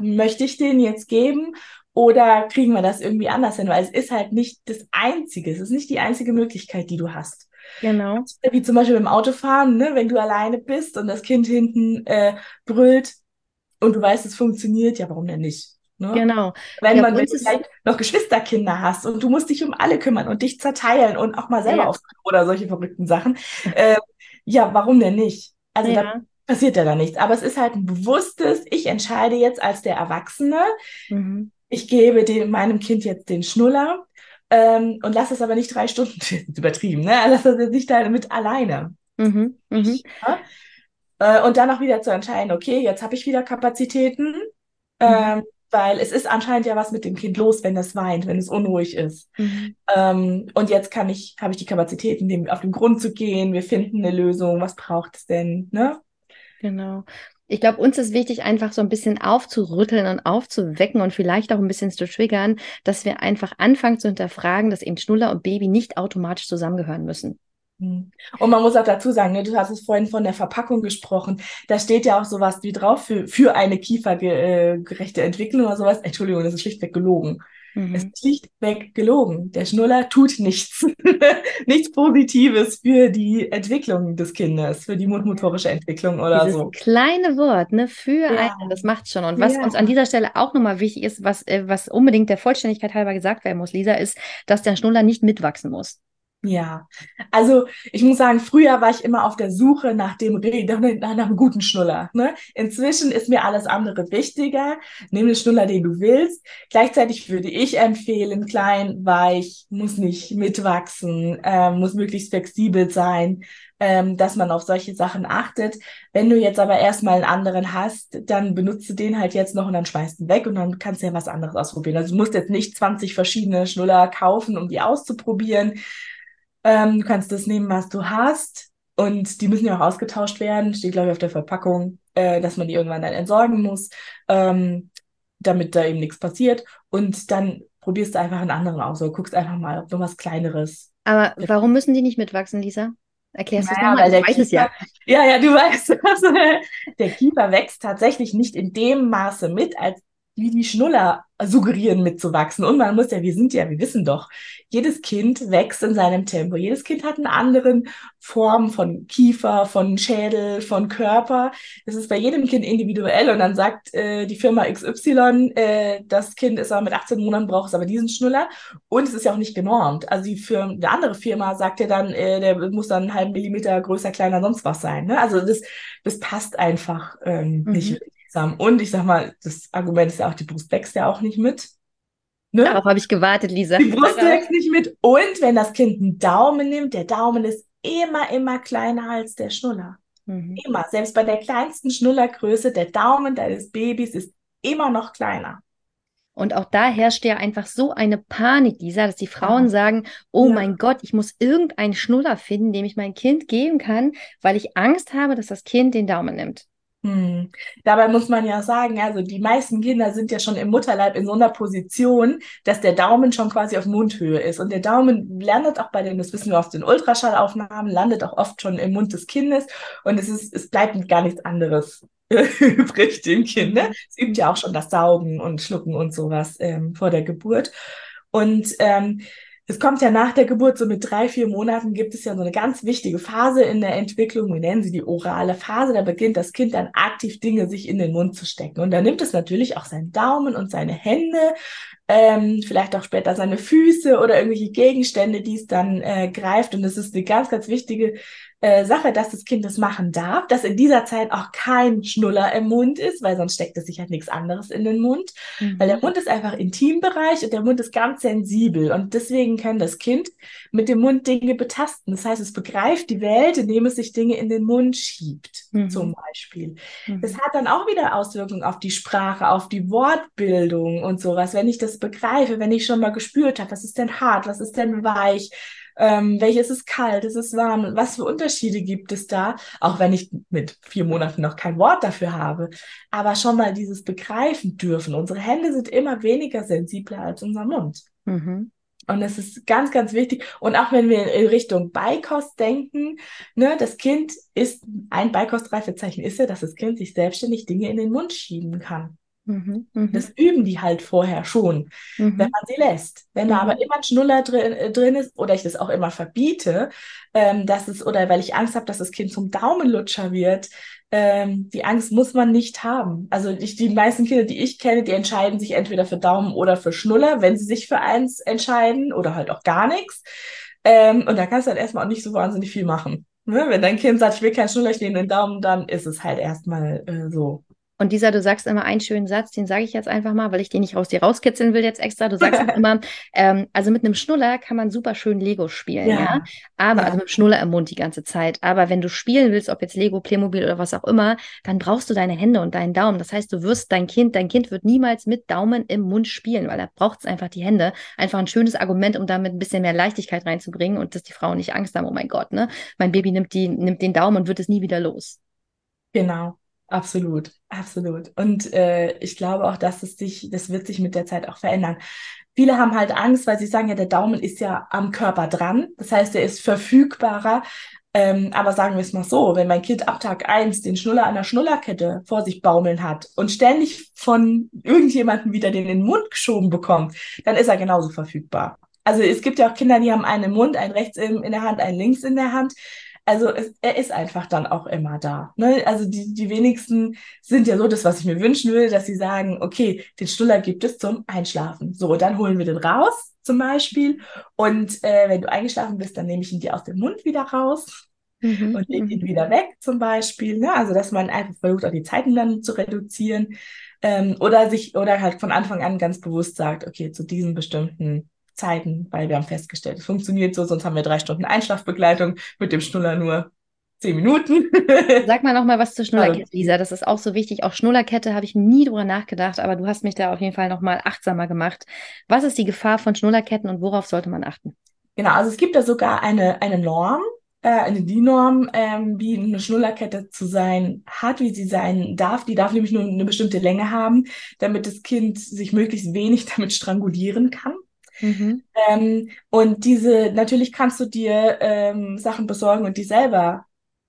Möchte ich den jetzt geben oder kriegen wir das irgendwie anders hin? Weil es ist halt nicht das Einzige, es ist nicht die einzige Möglichkeit, die du hast. Genau. Wie zum Beispiel beim Autofahren, ne? wenn du alleine bist und das Kind hinten äh, brüllt und du weißt, es funktioniert, ja, warum denn nicht? Ne? Genau. Wenn ja, man wenn vielleicht noch Geschwisterkinder hast und du musst dich um alle kümmern und dich zerteilen und auch mal selber ja. aufs oder solche verrückten Sachen, äh, ja, warum denn nicht? Also ja. da passiert ja da nichts. Aber es ist halt ein bewusstes, ich entscheide jetzt als der Erwachsene, mhm ich gebe dem, meinem Kind jetzt den Schnuller ähm, und lasse es aber nicht drei Stunden, [laughs] übertrieben, ne? Lass es jetzt nicht damit alleine. Mhm, mhm. Ja? Äh, und dann auch wieder zu entscheiden, okay, jetzt habe ich wieder Kapazitäten, mhm. ähm, weil es ist anscheinend ja was mit dem Kind los, wenn es weint, wenn es unruhig ist. Mhm. Ähm, und jetzt kann ich, habe ich die Kapazitäten, dem auf den Grund zu gehen. Wir finden eine Lösung. Was braucht es denn? Ne? Genau. Ich glaube, uns ist wichtig, einfach so ein bisschen aufzurütteln und aufzuwecken und vielleicht auch ein bisschen zu triggern, dass wir einfach anfangen zu hinterfragen, dass eben Schnuller und Baby nicht automatisch zusammengehören müssen. Hm. Und man muss auch dazu sagen, ne, du hast es vorhin von der Verpackung gesprochen. Da steht ja auch sowas wie drauf für, für eine kiefergerechte Entwicklung oder sowas. Entschuldigung, das ist schlichtweg gelogen. Mhm. Es ist schlichtweg gelogen. Der Schnuller tut nichts. [laughs] nichts Positives für die Entwicklung des Kindes, für die mundmotorische Entwicklung oder Dieses so. kleine Wort, ne, für ja. einen, das macht schon. Und was ja. uns an dieser Stelle auch nochmal wichtig ist, was, äh, was unbedingt der Vollständigkeit halber gesagt werden muss, Lisa, ist, dass der Schnuller nicht mitwachsen muss. Ja, also ich muss sagen, früher war ich immer auf der Suche nach dem Reden, nach, einem guten Schnuller. Ne? Inzwischen ist mir alles andere wichtiger. Nimm den Schnuller, den du willst. Gleichzeitig würde ich empfehlen, klein, weich, muss nicht mitwachsen, äh, muss möglichst flexibel sein, ähm, dass man auf solche Sachen achtet. Wenn du jetzt aber erstmal einen anderen hast, dann benutzt du den halt jetzt noch und dann schmeißt ihn weg und dann kannst du ja was anderes ausprobieren. Also du musst jetzt nicht 20 verschiedene Schnuller kaufen, um die auszuprobieren ähm, du kannst das nehmen, was du hast. Und die müssen ja auch ausgetauscht werden. Steht, glaube ich, auf der Verpackung, äh, dass man die irgendwann dann entsorgen muss, ähm, damit da eben nichts passiert. Und dann probierst du einfach einen anderen aus oder guckst einfach mal, ob noch was Kleineres. Aber warum müssen die nicht mitwachsen, Lisa? Erklärst naja, du es nochmal? Ich weiß Kiefer, ja. Ja, ja, du [laughs] weißt es. Der Kiefer wächst tatsächlich nicht in dem Maße mit, als wie die Schnuller suggerieren mitzuwachsen. Und man muss ja, wir sind ja, wir wissen doch, jedes Kind wächst in seinem Tempo. Jedes Kind hat eine andere Form von Kiefer, von Schädel, von Körper. Das ist bei jedem Kind individuell. Und dann sagt äh, die Firma XY, äh, das Kind ist aber mit 18 Monaten braucht es aber diesen Schnuller. Und es ist ja auch nicht genormt. Also die Firma, eine andere Firma sagt ja dann, äh, der muss dann einen halben Millimeter größer, kleiner, sonst was sein. Ne? Also das, das passt einfach ähm, mhm. nicht zusammen. Und ich sag mal, das Argument ist ja auch, die Brust wächst ja auch nicht mit. Ne? Darauf habe ich gewartet, Lisa. Die Brust wächst nicht mit. Und wenn das Kind einen Daumen nimmt, der Daumen ist immer, immer kleiner als der Schnuller. Mhm. Immer. Selbst bei der kleinsten Schnullergröße, der Daumen deines Babys ist immer noch kleiner. Und auch da herrscht ja einfach so eine Panik, Lisa, dass die Frauen ja. sagen, oh ja. mein Gott, ich muss irgendeinen Schnuller finden, dem ich mein Kind geben kann, weil ich Angst habe, dass das Kind den Daumen nimmt. Hm. Dabei muss man ja sagen, also die meisten Kinder sind ja schon im Mutterleib in so einer Position, dass der Daumen schon quasi auf Mundhöhe ist. Und der Daumen landet auch bei den, das wissen wir aus den Ultraschallaufnahmen, landet auch oft schon im Mund des Kindes. Und es ist, es bleibt gar nichts anderes [laughs] übrig dem Kind. Ne? Es übt ja auch schon das Saugen und Schlucken und sowas ähm, vor der Geburt. Und ähm, es kommt ja nach der Geburt, so mit drei, vier Monaten gibt es ja so eine ganz wichtige Phase in der Entwicklung. Wir nennen sie die orale Phase. Da beginnt das Kind dann aktiv Dinge sich in den Mund zu stecken. Und da nimmt es natürlich auch seinen Daumen und seine Hände, ähm, vielleicht auch später seine Füße oder irgendwelche Gegenstände, die es dann äh, greift. Und das ist eine ganz, ganz wichtige äh, Sache, dass das Kind das machen darf, dass in dieser Zeit auch kein Schnuller im Mund ist, weil sonst steckt es sich halt nichts anderes in den Mund. Mhm. Weil der Mund ist einfach Intimbereich und der Mund ist ganz sensibel und deswegen kann das Kind mit dem Mund Dinge betasten. Das heißt, es begreift die Welt, indem es sich Dinge in den Mund schiebt, mhm. zum Beispiel. Mhm. Das hat dann auch wieder Auswirkungen auf die Sprache, auf die Wortbildung und sowas. Wenn ich das begreife, wenn ich schon mal gespürt habe, was ist denn hart, was ist denn weich, ähm, welches ist kalt, ist es warm, was für Unterschiede gibt es da, auch wenn ich mit vier Monaten noch kein Wort dafür habe, aber schon mal dieses begreifen dürfen. Unsere Hände sind immer weniger sensibler als unser Mund. Mhm. Und das ist ganz, ganz wichtig. Und auch wenn wir in Richtung Beikost denken, ne, das Kind ist, ein Beikostreifezeichen ist ja, dass das Kind sich selbstständig Dinge in den Mund schieben kann. Mhm, mhm, das üben die halt vorher schon, mhm. wenn man sie lässt. Wenn da aber mhm. immer ein Schnuller drin, äh, drin ist oder ich das auch immer verbiete, ähm, dass es, oder weil ich Angst habe, dass das Kind zum Daumenlutscher wird, ähm, die Angst muss man nicht haben. Also ich, die meisten Kinder, die ich kenne, die entscheiden sich entweder für Daumen oder für Schnuller, wenn sie sich für eins entscheiden oder halt auch gar nichts. Ähm, und da kannst du dann erstmal auch nicht so wahnsinnig viel machen. Ne? Wenn dein Kind sagt, ich will keinen Schnuller, ich nehme den Daumen, dann ist es halt erstmal äh, so. Und dieser, du sagst immer einen schönen Satz, den sage ich jetzt einfach mal, weil ich den nicht aus dir rauskitzeln will jetzt extra. Du sagst [laughs] immer, ähm, also mit einem Schnuller kann man super schön Lego spielen, ja. ja? Aber, ja. also mit dem Schnuller im Mund die ganze Zeit. Aber wenn du spielen willst, ob jetzt Lego, Playmobil oder was auch immer, dann brauchst du deine Hände und deinen Daumen. Das heißt, du wirst dein Kind, dein Kind wird niemals mit Daumen im Mund spielen, weil da braucht es einfach die Hände. Einfach ein schönes Argument, um damit ein bisschen mehr Leichtigkeit reinzubringen und dass die Frauen nicht Angst haben, oh mein Gott, ne? Mein Baby nimmt, die, nimmt den Daumen und wird es nie wieder los. Genau. Absolut, absolut. Und äh, ich glaube auch, dass es sich, das wird sich mit der Zeit auch verändern. Viele haben halt Angst, weil sie sagen, ja, der Daumen ist ja am Körper dran. Das heißt, er ist verfügbarer. Ähm, aber sagen wir es mal so, wenn mein Kind ab Tag eins den Schnuller an der Schnullerkette vor sich baumeln hat und ständig von irgendjemandem wieder den in den Mund geschoben bekommt, dann ist er genauso verfügbar. Also es gibt ja auch Kinder, die haben einen im Mund, einen rechts in, in der Hand, einen links in der Hand also es, er ist einfach dann auch immer da. Ne? Also die, die wenigsten sind ja so das, was ich mir wünschen will, dass sie sagen, okay, den Stuller gibt es zum Einschlafen. So, dann holen wir den raus zum Beispiel. Und äh, wenn du eingeschlafen bist, dann nehme ich ihn dir aus dem Mund wieder raus. Mhm. Und lege ihn mhm. wieder weg, zum Beispiel. Ne? Also, dass man einfach versucht, auch die Zeiten dann zu reduzieren. Ähm, oder sich, oder halt von Anfang an ganz bewusst sagt, okay, zu diesen bestimmten Zeiten, weil wir haben festgestellt, es funktioniert so, sonst haben wir drei Stunden Einschlafbegleitung mit dem Schnuller nur zehn Minuten. [laughs] Sag mal noch mal was zur Schnullerkette, Lisa. Das ist auch so wichtig. Auch Schnullerkette habe ich nie drüber nachgedacht, aber du hast mich da auf jeden Fall noch mal achtsamer gemacht. Was ist die Gefahr von Schnullerketten und worauf sollte man achten? Genau, also es gibt da sogar eine, eine Norm, äh, eine DIN-Norm, ähm, wie eine Schnullerkette zu sein hat, wie sie sein darf. Die darf nämlich nur eine bestimmte Länge haben, damit das Kind sich möglichst wenig [laughs] damit strangulieren kann. Mhm. Ähm, und diese, natürlich kannst du dir ähm, Sachen besorgen und die selber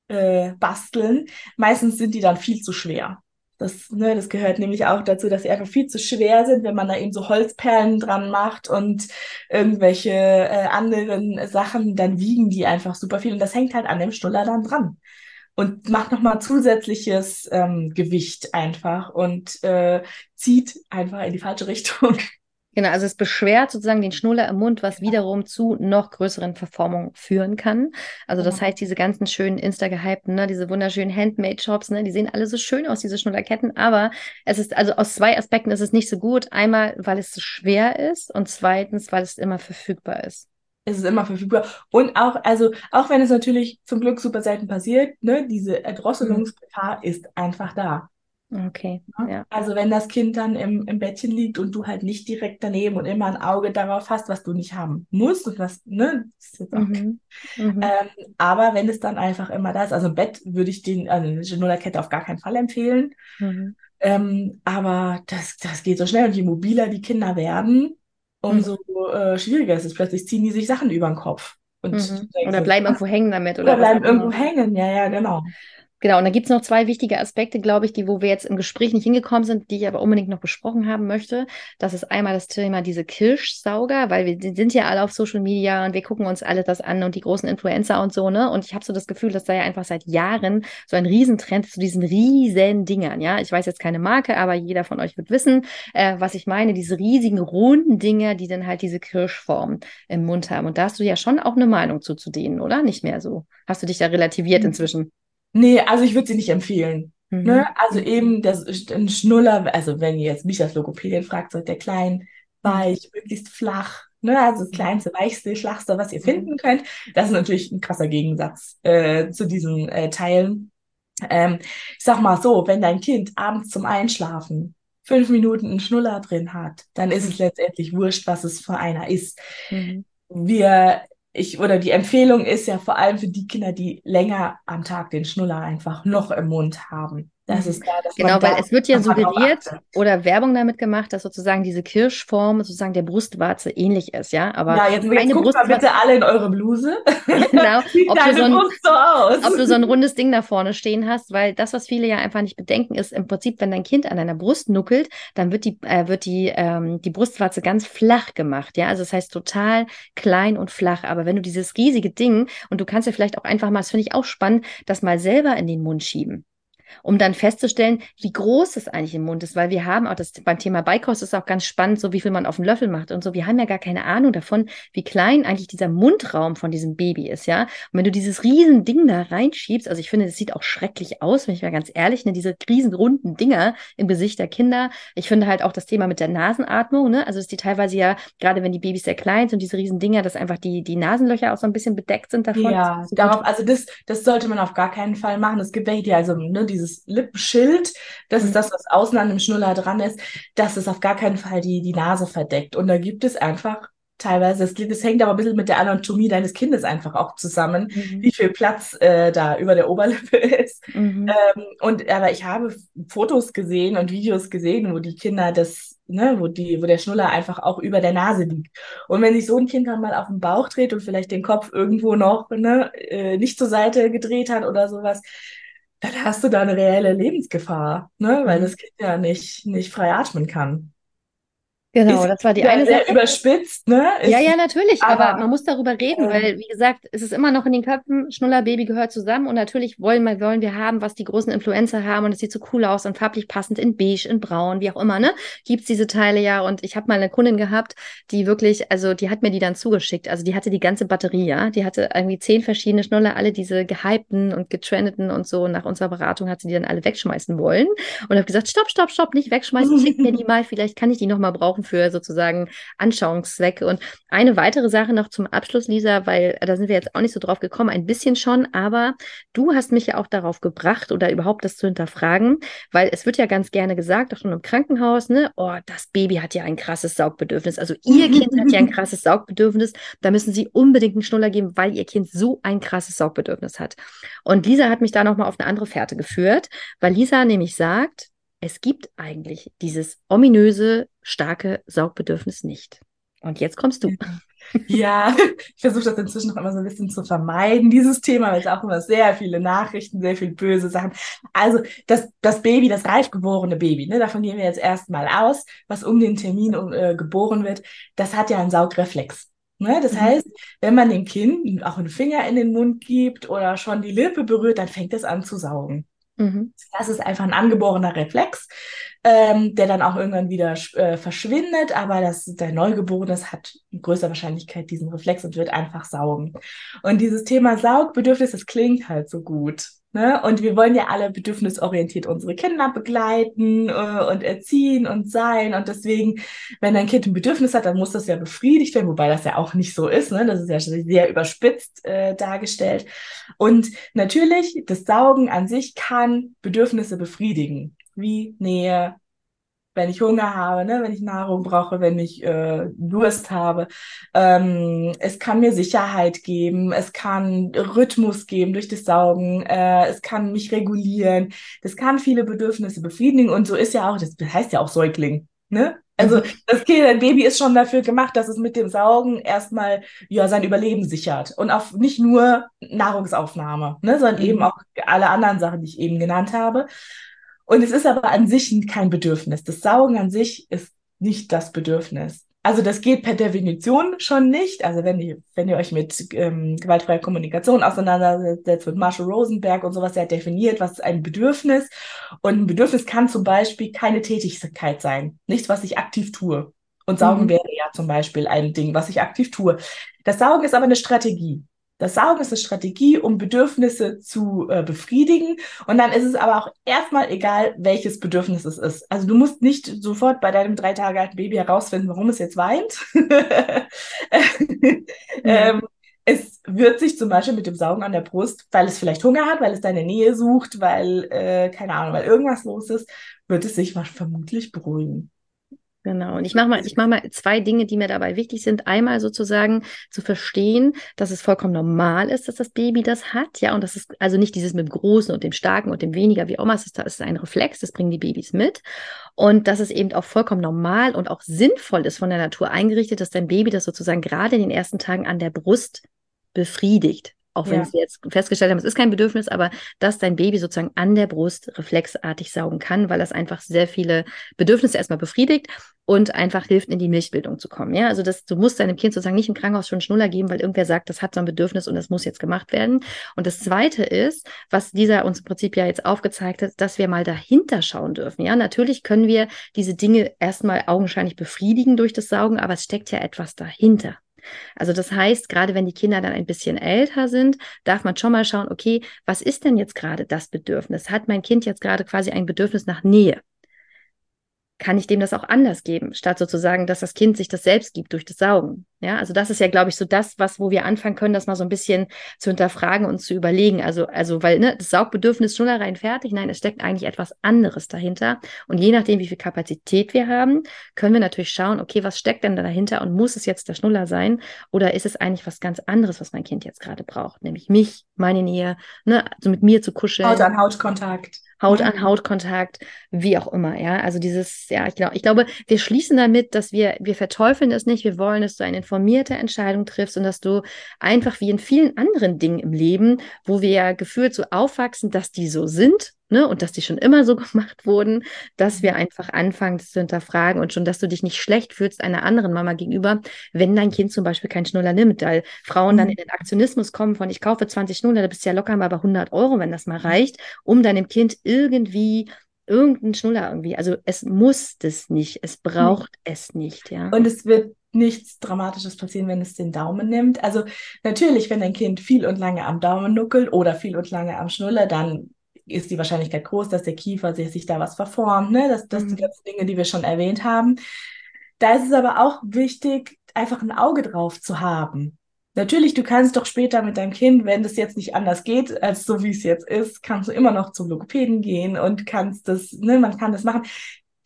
äh, basteln. Meistens sind die dann viel zu schwer. Das, ne, das gehört nämlich auch dazu, dass sie einfach viel zu schwer sind, wenn man da eben so Holzperlen dran macht und irgendwelche äh, anderen Sachen, dann wiegen die einfach super viel. Und das hängt halt an dem Stuller dann dran und macht nochmal zusätzliches ähm, Gewicht einfach und äh, zieht einfach in die falsche Richtung. Genau, also es beschwert sozusagen den Schnuller im Mund, was wiederum zu noch größeren Verformungen führen kann. Also das heißt, diese ganzen schönen Insta-gehypten, ne, diese wunderschönen Handmade-Shops, ne, die sehen alle so schön aus, diese Schnullerketten, aber es ist, also aus zwei Aspekten ist es nicht so gut. Einmal, weil es so schwer ist und zweitens, weil es immer verfügbar ist es ist immer verfügbar. Und auch, also, auch wenn es natürlich zum Glück super selten passiert, ne, diese Erdrosselungsgefahr ist einfach da. Okay. Ja. Also wenn das Kind dann im, im Bettchen liegt und du halt nicht direkt daneben und immer ein Auge darauf hast, was du nicht haben musst und was, ne, das ist jetzt auch mhm. Mhm. Ähm, aber wenn es dann einfach immer da ist, also im Bett würde ich den, also eine Genullerkette auf gar keinen Fall empfehlen. Mhm. Ähm, aber das, das geht so schnell und je mobiler die Kinder werden, umso mhm. äh, schwieriger ist es. Plötzlich ziehen die sich Sachen über den Kopf. Und mhm. oder bleiben irgendwo hängen damit. Oder, oder bleiben irgendwo hängen, ja, ja, genau. Genau, und da gibt es noch zwei wichtige Aspekte, glaube ich, die, wo wir jetzt im Gespräch nicht hingekommen sind, die ich aber unbedingt noch besprochen haben möchte. Das ist einmal das Thema diese Kirschsauger, weil wir sind ja alle auf Social Media und wir gucken uns alle das an und die großen Influencer und so, ne? Und ich habe so das Gefühl, dass da ja einfach seit Jahren so ein Riesentrend zu diesen riesen Dingern, ja. Ich weiß jetzt keine Marke, aber jeder von euch wird wissen, äh, was ich meine. Diese riesigen runden Dinger, die dann halt diese Kirschform im Mund haben. Und da hast du ja schon auch eine Meinung zu, zu denen, oder? Nicht mehr so. Hast du dich da relativiert mhm. inzwischen? Nee, also ich würde sie nicht empfehlen. Mhm. Ne? Also eben das, ein Schnuller, also wenn ihr jetzt mich als Logopädin fragt, sollte der klein, weich, möglichst flach, ne? also das kleinste, weichste, flachste, was ihr finden könnt. Das ist natürlich ein krasser Gegensatz äh, zu diesen äh, Teilen. Ähm, ich sag mal so, wenn dein Kind abends zum Einschlafen fünf Minuten einen Schnuller drin hat, dann ist es letztendlich wurscht, was es für einer ist. Mhm. Wir ich oder die Empfehlung ist ja vor allem für die Kinder, die länger am Tag den Schnuller einfach noch im Mund haben. Das mhm. ist da, dass Genau, weil da, es wird ja suggeriert oder Werbung damit gemacht, dass sozusagen diese Kirschform sozusagen der Brustwarze ähnlich ist, ja. Aber ja, jetzt, jetzt guckt mal bitte alle in eure Bluse. [laughs] [laughs] genau. ob, du so ein, so ob du so ein rundes Ding da vorne stehen hast, weil das, was viele ja einfach nicht bedenken, ist im Prinzip, wenn dein Kind an deiner Brust nuckelt, dann wird die, äh, wird die, ähm, die Brustwarze ganz flach gemacht, ja. Also das heißt total klein und flach. Aber wenn du dieses riesige Ding und du kannst ja vielleicht auch einfach mal, das finde ich auch spannend, das mal selber in den Mund schieben um dann festzustellen, wie groß es eigentlich im Mund ist, weil wir haben auch das beim Thema Beikost ist auch ganz spannend, so wie viel man auf dem Löffel macht und so. Wir haben ja gar keine Ahnung davon, wie klein eigentlich dieser Mundraum von diesem Baby ist, ja. Und wenn du dieses riesen Ding da reinschiebst, also ich finde, das sieht auch schrecklich aus, wenn ich mal ganz ehrlich, ne, diese riesen runden Dinger im Gesicht der Kinder. Ich finde halt auch das Thema mit der Nasenatmung, ne, also dass die teilweise ja, gerade wenn die Babys sehr klein sind, diese riesen Dinger, dass einfach die, die Nasenlöcher auch so ein bisschen bedeckt sind davon. Ja, darauf, also das, das sollte man auf gar keinen Fall machen. Es gibt welche, die also, ne, die dieses Lippenschild, das mhm. ist das, was außen an dem Schnuller dran ist, dass es auf gar keinen Fall die, die Nase verdeckt. Und da gibt es einfach teilweise, das, das hängt aber ein bisschen mit der Anatomie deines Kindes einfach auch zusammen, mhm. wie viel Platz äh, da über der Oberlippe [laughs] ist. Mhm. Ähm, und aber ich habe Fotos gesehen und Videos gesehen, wo die Kinder das, ne, wo die, wo der Schnuller einfach auch über der Nase liegt. Und wenn sich so ein Kind dann mal auf den Bauch dreht und vielleicht den Kopf irgendwo noch ne, äh, nicht zur Seite gedreht hat oder sowas, dann hast du da eine reelle Lebensgefahr, ne? weil mhm. das Kind ja nicht, nicht frei atmen kann. Genau, ist das war die eine sehr Sache. überspitzt, ne? Ist, ja, ja, natürlich, aber, aber, man muss darüber reden, äh, weil, wie gesagt, es ist immer noch in den Köpfen, Schnuller, Baby gehört zusammen und natürlich wollen wir, wollen wir haben, was die großen Influencer haben und es sieht so cool aus und farblich passend in beige, in braun, wie auch immer, ne? Gibt's diese Teile ja und ich habe mal eine Kundin gehabt, die wirklich, also die hat mir die dann zugeschickt, also die hatte die ganze Batterie, ja, die hatte irgendwie zehn verschiedene Schnuller, alle diese gehypten und getrendeten und so, nach unserer Beratung hat sie die dann alle wegschmeißen wollen und habe gesagt, stopp, stopp, stopp, nicht wegschmeißen, schick mir die [laughs] mal, vielleicht kann ich die nochmal brauchen für sozusagen Anschauungszwecke. Und eine weitere Sache noch zum Abschluss, Lisa, weil da sind wir jetzt auch nicht so drauf gekommen, ein bisschen schon, aber du hast mich ja auch darauf gebracht oder überhaupt das zu hinterfragen, weil es wird ja ganz gerne gesagt, auch schon im Krankenhaus, ne, oh, das Baby hat ja ein krasses Saugbedürfnis. Also ihr [laughs] Kind hat ja ein krasses Saugbedürfnis, da müssen sie unbedingt einen Schnuller geben, weil ihr Kind so ein krasses Saugbedürfnis hat. Und Lisa hat mich da nochmal auf eine andere Fährte geführt, weil Lisa nämlich sagt, es gibt eigentlich dieses ominöse, starke Saugbedürfnis nicht. Und jetzt kommst du. [laughs] Ja, ich versuche das inzwischen noch immer so ein bisschen zu vermeiden, dieses Thema, weil es auch immer sehr viele Nachrichten, sehr viele böse Sachen. Also das, das Baby, das reif geborene Baby, ne, davon gehen wir jetzt erstmal aus, was um den Termin äh, geboren wird, das hat ja einen Saugreflex. Ne? Das mhm. heißt, wenn man dem Kind auch einen Finger in den Mund gibt oder schon die Lippe berührt, dann fängt es an zu saugen. Mhm. Das ist einfach ein angeborener Reflex, ähm, der dann auch irgendwann wieder äh, verschwindet, aber das, der Neugeborenes hat mit größer Wahrscheinlichkeit diesen Reflex und wird einfach saugen. Und dieses Thema Saugbedürfnis, das klingt halt so gut. Ne? Und wir wollen ja alle bedürfnisorientiert unsere Kinder begleiten äh, und erziehen und sein. Und deswegen, wenn ein Kind ein Bedürfnis hat, dann muss das ja befriedigt werden, wobei das ja auch nicht so ist. Ne? Das ist ja sehr überspitzt äh, dargestellt. Und natürlich, das Saugen an sich kann Bedürfnisse befriedigen, wie Nähe, wenn ich Hunger habe, ne, wenn ich Nahrung brauche, wenn ich äh, Durst habe. Ähm, es kann mir Sicherheit geben, es kann Rhythmus geben durch das Saugen, äh, es kann mich regulieren, das kann viele Bedürfnisse befriedigen und so ist ja auch, das heißt ja auch Säugling, ne? Also mhm. das kind, dein Baby ist schon dafür gemacht, dass es mit dem Saugen erstmal ja sein Überleben sichert und auch nicht nur Nahrungsaufnahme, ne, sondern mhm. eben auch alle anderen Sachen, die ich eben genannt habe. Und es ist aber an sich kein Bedürfnis. Das Saugen an sich ist nicht das Bedürfnis. Also das geht per Definition schon nicht. Also wenn ihr, wenn ihr euch mit ähm, gewaltfreier Kommunikation auseinandersetzt, mit Marshall Rosenberg und sowas, der hat definiert, was ist ein Bedürfnis. Und ein Bedürfnis kann zum Beispiel keine Tätigkeit sein. Nichts, was ich aktiv tue. Und Saugen mhm. wäre ja zum Beispiel ein Ding, was ich aktiv tue. Das Saugen ist aber eine Strategie. Das Saugen ist eine Strategie, um Bedürfnisse zu äh, befriedigen. Und dann ist es aber auch erstmal egal, welches Bedürfnis es ist. Also du musst nicht sofort bei deinem drei Tage alten Baby herausfinden, warum es jetzt weint. [laughs] ähm, es wird sich zum Beispiel mit dem Saugen an der Brust, weil es vielleicht Hunger hat, weil es deine Nähe sucht, weil, äh, keine Ahnung, weil irgendwas los ist, wird es sich vermutlich beruhigen. Genau. Und ich mache mal, ich mache mal zwei Dinge, die mir dabei wichtig sind. Einmal sozusagen zu verstehen, dass es vollkommen normal ist, dass das Baby das hat. Ja, und das ist also nicht dieses mit dem Großen und dem Starken und dem Weniger, wie. Es ist, ist ein Reflex. Das bringen die Babys mit. Und dass es eben auch vollkommen normal und auch sinnvoll ist von der Natur eingerichtet, dass dein Baby das sozusagen gerade in den ersten Tagen an der Brust befriedigt auch wenn ja. wir jetzt festgestellt haben, es ist kein Bedürfnis, aber dass dein Baby sozusagen an der Brust reflexartig saugen kann, weil das einfach sehr viele Bedürfnisse erstmal befriedigt und einfach hilft, in die Milchbildung zu kommen. Ja, also das, du musst deinem Kind sozusagen nicht im Krankenhaus schon Schnuller geben, weil irgendwer sagt, das hat so ein Bedürfnis und das muss jetzt gemacht werden. Und das zweite ist, was dieser uns im Prinzip ja jetzt aufgezeigt hat, dass wir mal dahinter schauen dürfen. Ja, natürlich können wir diese Dinge erstmal augenscheinlich befriedigen durch das Saugen, aber es steckt ja etwas dahinter. Also das heißt, gerade wenn die Kinder dann ein bisschen älter sind, darf man schon mal schauen, okay, was ist denn jetzt gerade das Bedürfnis? Hat mein Kind jetzt gerade quasi ein Bedürfnis nach Nähe? Kann ich dem das auch anders geben, statt sozusagen, dass das Kind sich das selbst gibt durch das Saugen. Ja, also das ist ja, glaube ich, so das, was, wo wir anfangen können, das mal so ein bisschen zu hinterfragen und zu überlegen. Also, also, weil, ne, das Saugbedürfnis schon rein fertig. Nein, es steckt eigentlich etwas anderes dahinter. Und je nachdem, wie viel Kapazität wir haben, können wir natürlich schauen, okay, was steckt denn da dahinter und muss es jetzt der Schnuller sein? Oder ist es eigentlich was ganz anderes, was mein Kind jetzt gerade braucht? Nämlich mich, meine Nähe, ne, also mit mir zu kuscheln. Haut an Hautkontakt. Haut an Hautkontakt, wie auch immer, ja. Also dieses, ja, ich glaube, ich glaube, wir schließen damit, dass wir, wir verteufeln es nicht, wir wollen, dass du eine informierte Entscheidung triffst und dass du einfach wie in vielen anderen Dingen im Leben, wo wir ja gefühlt so aufwachsen, dass die so sind, ne, und dass die schon immer so [laughs] gemacht wurden, dass wir einfach anfangen, das zu hinterfragen und schon, dass du dich nicht schlecht fühlst einer anderen Mama gegenüber, wenn dein Kind zum Beispiel keinen Schnuller nimmt, weil Frauen mhm. dann in den Aktionismus kommen von, ich kaufe 20 Schnuller, da bist du ja locker mal bei 100 Euro, wenn das mal reicht, um deinem Kind irgendwie irgendeinen Schnuller irgendwie. Also es muss das nicht, es braucht mhm. es nicht, ja. Und es wird nichts Dramatisches passieren, wenn es den Daumen nimmt. Also natürlich, wenn dein Kind viel und lange am Daumen nuckelt oder viel und lange am Schnuller, dann ist die Wahrscheinlichkeit groß, dass der Kiefer sich, sich da was verformt. Ne? Das, das mhm. sind die ganzen Dinge, die wir schon erwähnt haben. Da ist es aber auch wichtig, einfach ein Auge drauf zu haben. Natürlich, du kannst doch später mit deinem Kind, wenn das jetzt nicht anders geht, als so wie es jetzt ist, kannst du immer noch zum Logopäden gehen und kannst das, ne, man kann das machen.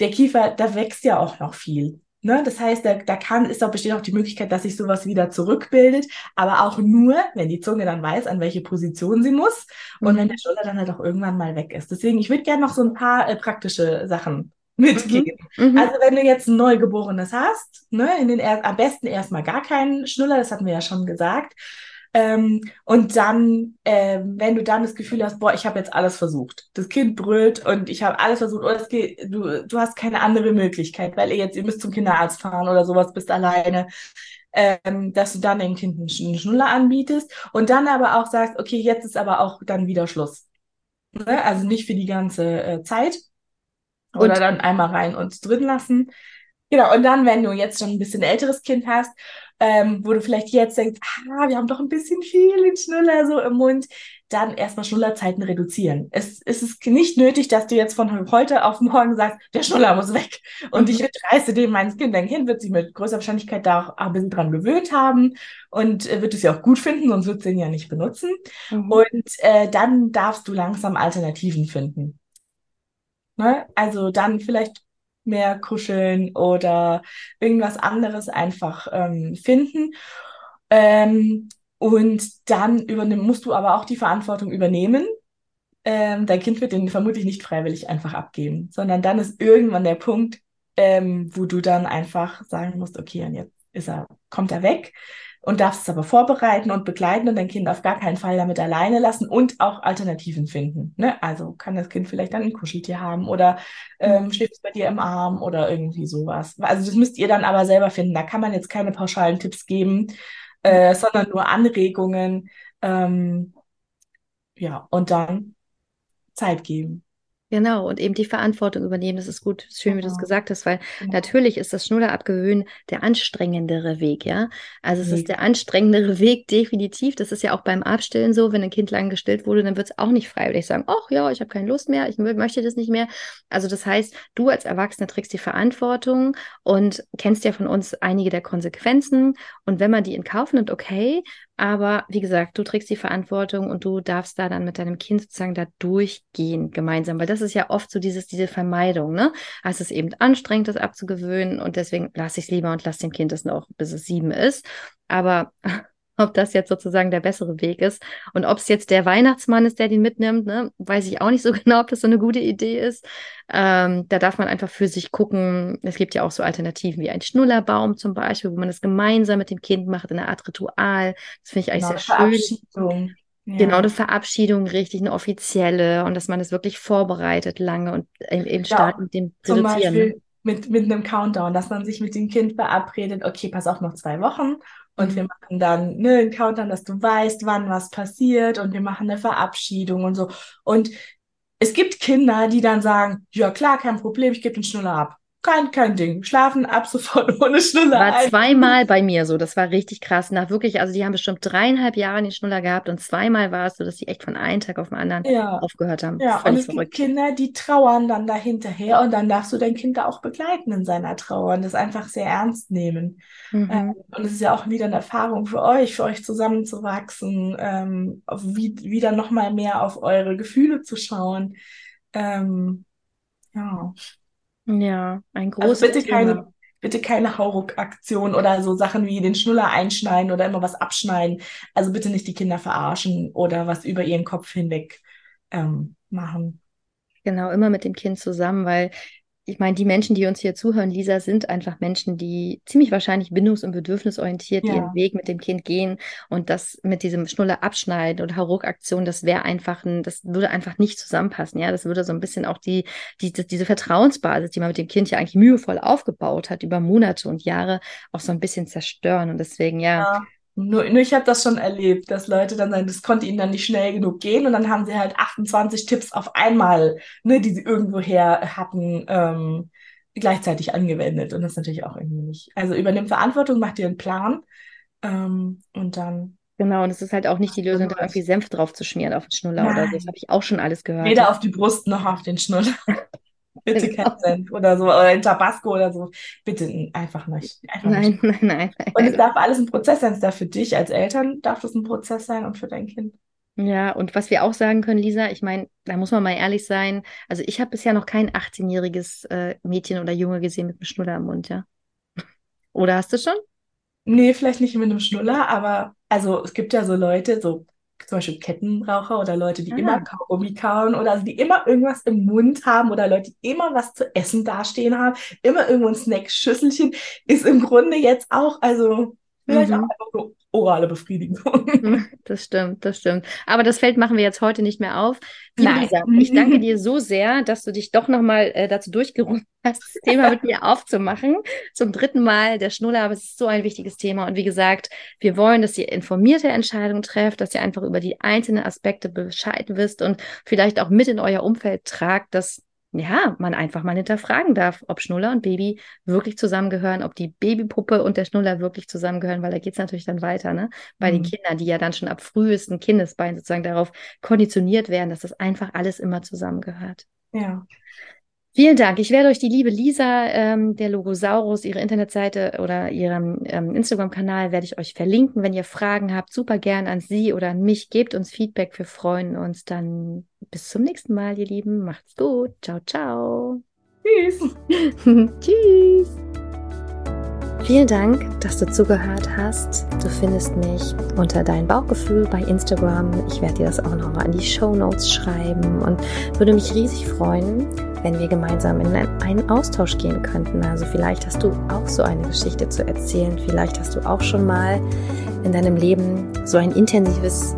Der Kiefer, da wächst ja auch noch viel. Ne? Das heißt, da, da kann, ist auch, besteht auch die Möglichkeit, dass sich sowas wieder zurückbildet, aber auch nur, wenn die Zunge dann weiß, an welche Position sie muss und mhm. wenn der Schulter dann halt auch irgendwann mal weg ist. Deswegen, ich würde gerne noch so ein paar äh, praktische Sachen mitgeben. Mhm. Mhm. Also wenn du jetzt ein Neugeborenes hast, ne, in den am besten erstmal gar keinen Schnuller, das hatten wir ja schon gesagt. Ähm, und dann, äh, wenn du dann das Gefühl hast, boah, ich habe jetzt alles versucht. Das Kind brüllt und ich habe alles versucht, oder geht, du, du hast keine andere Möglichkeit, weil ihr jetzt, ihr müsst zum Kinderarzt fahren oder sowas, bist alleine. Ähm, dass du dann dem Kind einen Schnuller anbietest und dann aber auch sagst, okay, jetzt ist aber auch dann wieder Schluss. Ne? Also nicht für die ganze äh, Zeit. Oder und dann einmal rein und drin lassen. Genau, und dann, wenn du jetzt schon ein bisschen älteres Kind hast ähm, wo du vielleicht jetzt denkst, ah, wir haben doch ein bisschen viel in Schnuller so im Mund, dann erstmal Schnullerzeiten reduzieren. Es, es ist nicht nötig, dass du jetzt von heute auf morgen sagst, der Schnuller muss weg. Und ich reiße dem meines Kind. Dein Kind wird sich mit größter Wahrscheinlichkeit da auch ein bisschen dran gewöhnt haben und äh, wird es ja auch gut finden, sonst wird sie ihn ja nicht benutzen. Mhm. Und äh, dann darfst du langsam Alternativen finden. Ne? Also dann vielleicht mehr kuscheln oder irgendwas anderes einfach ähm, finden. Ähm, und dann übernimm, musst du aber auch die Verantwortung übernehmen. Ähm, dein Kind wird den vermutlich nicht freiwillig einfach abgeben, sondern dann ist irgendwann der Punkt, ähm, wo du dann einfach sagen musst, okay, und jetzt ist er, kommt er weg und darfst es aber vorbereiten und begleiten und dein Kind auf gar keinen Fall damit alleine lassen und auch Alternativen finden. Ne? Also kann das Kind vielleicht dann ein Kuscheltier haben oder ähm, mhm. schläft es bei dir im Arm oder irgendwie sowas. Also das müsst ihr dann aber selber finden. Da kann man jetzt keine pauschalen Tipps geben, äh, sondern nur Anregungen. Ähm, ja, und dann Zeit geben. Genau, und eben die Verantwortung übernehmen, das ist gut, schön, wie du es genau. gesagt hast, weil genau. natürlich ist das Schnuller abgewöhnen der anstrengendere Weg, ja. Also es mhm. ist der anstrengendere Weg, definitiv. Das ist ja auch beim Abstillen so, wenn ein Kind lang gestillt wurde, dann wird es auch nicht freiwillig sagen, ach ja, ich habe keine Lust mehr, ich möchte das nicht mehr. Also das heißt, du als Erwachsener trägst die Verantwortung und kennst ja von uns einige der Konsequenzen. Und wenn man die in Kauf nimmt, okay, aber wie gesagt, du trägst die Verantwortung und du darfst da dann mit deinem Kind sozusagen da durchgehen gemeinsam, weil das ist ja oft so dieses, diese Vermeidung, ne? Also es ist eben anstrengend, das abzugewöhnen und deswegen lasse ich es lieber und lasse dem Kind das noch, bis es sieben ist. Aber ob das jetzt sozusagen der bessere Weg ist. Und ob es jetzt der Weihnachtsmann ist, der den mitnimmt, ne, weiß ich auch nicht so [laughs] genau, ob das so eine gute Idee ist. Ähm, da darf man einfach für sich gucken. Es gibt ja auch so Alternativen wie ein Schnullerbaum zum Beispiel, wo man das gemeinsam mit dem Kind macht, in einer Art Ritual. Das finde ich eigentlich genau, sehr schön. Ja. Genau, eine Verabschiedung, richtig, eine offizielle und dass man es wirklich vorbereitet lange und eben startet ja, mit dem Reduzieren. Zum Beispiel mit, mit einem Countdown, dass man sich mit dem Kind verabredet, okay, pass auf, noch zwei Wochen und wir machen dann ne, einen Countdown, dass du weißt, wann was passiert und wir machen eine Verabschiedung und so. Und es gibt Kinder, die dann sagen, ja klar, kein Problem, ich gebe den Schnuller ab. Kein, kein Ding. Schlafen ab sofort [laughs] ohne Schnuller. War ein. zweimal bei mir so. Das war richtig krass. Nach wirklich, also die haben bestimmt dreieinhalb Jahre den Schnuller gehabt und zweimal war es so, dass sie echt von einem Tag auf den anderen ja. aufgehört haben. Ja, Völlig und es verrückt. gibt Kinder, die trauern dann da hinterher und dann darfst du dein Kind da auch begleiten in seiner Trauer und das einfach sehr ernst nehmen. Mhm. Ähm, und es ist ja auch wieder eine Erfahrung für euch, für euch zusammenzuwachsen, ähm, wie, wieder nochmal mehr auf eure Gefühle zu schauen. Ähm, ja. Ja, ein großes also bitte Thema. keine, bitte keine Hauruck-Aktion oder so Sachen wie den Schnuller einschneiden oder immer was abschneiden. Also bitte nicht die Kinder verarschen oder was über ihren Kopf hinweg ähm, machen. Genau, immer mit dem Kind zusammen, weil ich meine, die Menschen, die uns hier zuhören, Lisa, sind einfach Menschen, die ziemlich wahrscheinlich bindungs- und bedürfnisorientiert ja. ihren Weg mit dem Kind gehen und das mit diesem Schnuller abschneiden oder Hauruck-Aktion, das wäre einfach ein, das würde einfach nicht zusammenpassen. Ja, das würde so ein bisschen auch die, die, diese Vertrauensbasis, die man mit dem Kind ja eigentlich mühevoll aufgebaut hat, über Monate und Jahre auch so ein bisschen zerstören. Und deswegen, ja. ja nur, nur ich habe das schon erlebt, dass Leute dann sagen, das konnte ihnen dann nicht schnell genug gehen und dann haben sie halt 28 Tipps auf einmal, ne, die sie irgendwoher hatten, ähm, gleichzeitig angewendet. Und das ist natürlich auch irgendwie nicht. Also übernimm Verantwortung, mach dir einen Plan ähm, und dann. Genau, und es ist halt auch nicht die Lösung, da irgendwie Senf drauf zu schmieren auf den Schnuller Nein. oder so. Das habe ich auch schon alles gehört. Weder auf die Brust noch auf den Schnuller. [laughs] Bitte genau. kein Senf oder so, oder ein Tabasco oder so. Bitte einfach nicht. Einfach nein, nicht. nein, nein, nein. Und es darf alles ein Prozess sein. Es darf für dich als Eltern darf das ein Prozess sein und für dein Kind. Ja, und was wir auch sagen können, Lisa, ich meine, da muss man mal ehrlich sein. Also ich habe bisher noch kein 18-jähriges äh, Mädchen oder Junge gesehen mit einem Schnuller im Mund, ja. Oder hast du schon? Nee, vielleicht nicht mit einem Schnuller, aber also es gibt ja so Leute, so zum Beispiel Kettenraucher oder Leute, die ah. immer Kaugummi kauen oder also die immer irgendwas im Mund haben oder Leute, die immer was zu essen dastehen haben, immer irgendwo ein Snackschüsselchen, ist im Grunde jetzt auch, also vielleicht mhm. auch einfach so orale Befriedigung. [laughs] [laughs] Das stimmt, das stimmt. Aber das Feld machen wir jetzt heute nicht mehr auf. Lisa, ich danke [laughs] dir so sehr, dass du dich doch nochmal äh, dazu durchgerungen hast, das Thema mit mir aufzumachen. Zum dritten Mal der Schnuller, aber es ist so ein wichtiges Thema. Und wie gesagt, wir wollen, dass ihr informierte Entscheidungen trefft, dass ihr einfach über die einzelnen Aspekte Bescheid wisst und vielleicht auch mit in euer Umfeld tragt, dass ja, man einfach mal hinterfragen darf, ob Schnuller und Baby wirklich zusammengehören, ob die Babypuppe und der Schnuller wirklich zusammengehören, weil da geht es natürlich dann weiter, ne? Bei mhm. den Kindern, die ja dann schon ab frühesten Kindesbein sozusagen darauf konditioniert werden, dass das einfach alles immer zusammengehört. Ja. Vielen Dank. Ich werde euch die liebe Lisa, ähm, der Logosaurus, ihre Internetseite oder ihren ähm, Instagram-Kanal werde ich euch verlinken. Wenn ihr Fragen habt, super gern an sie oder an mich. Gebt uns Feedback. Wir freuen uns. Dann bis zum nächsten Mal, ihr Lieben. Macht's gut. Ciao, ciao. Tschüss. [laughs] Tschüss. Vielen Dank, dass du zugehört hast. Du findest mich unter dein Bauchgefühl bei Instagram. Ich werde dir das auch nochmal in die Show Notes schreiben und würde mich riesig freuen, wenn wir gemeinsam in einen Austausch gehen könnten. Also vielleicht hast du auch so eine Geschichte zu erzählen. Vielleicht hast du auch schon mal in deinem Leben so ein intensives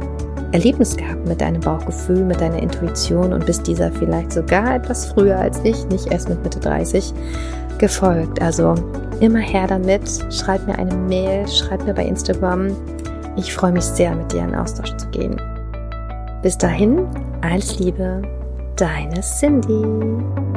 Erlebnis gehabt mit deinem Bauchgefühl, mit deiner Intuition und bist dieser vielleicht sogar etwas früher als ich, nicht erst mit Mitte 30, gefolgt. Also immer her damit. Schreib mir eine Mail, schreib mir bei Instagram. Ich freue mich sehr, mit dir in Austausch zu gehen. Bis dahin, alles Liebe, deine Cindy.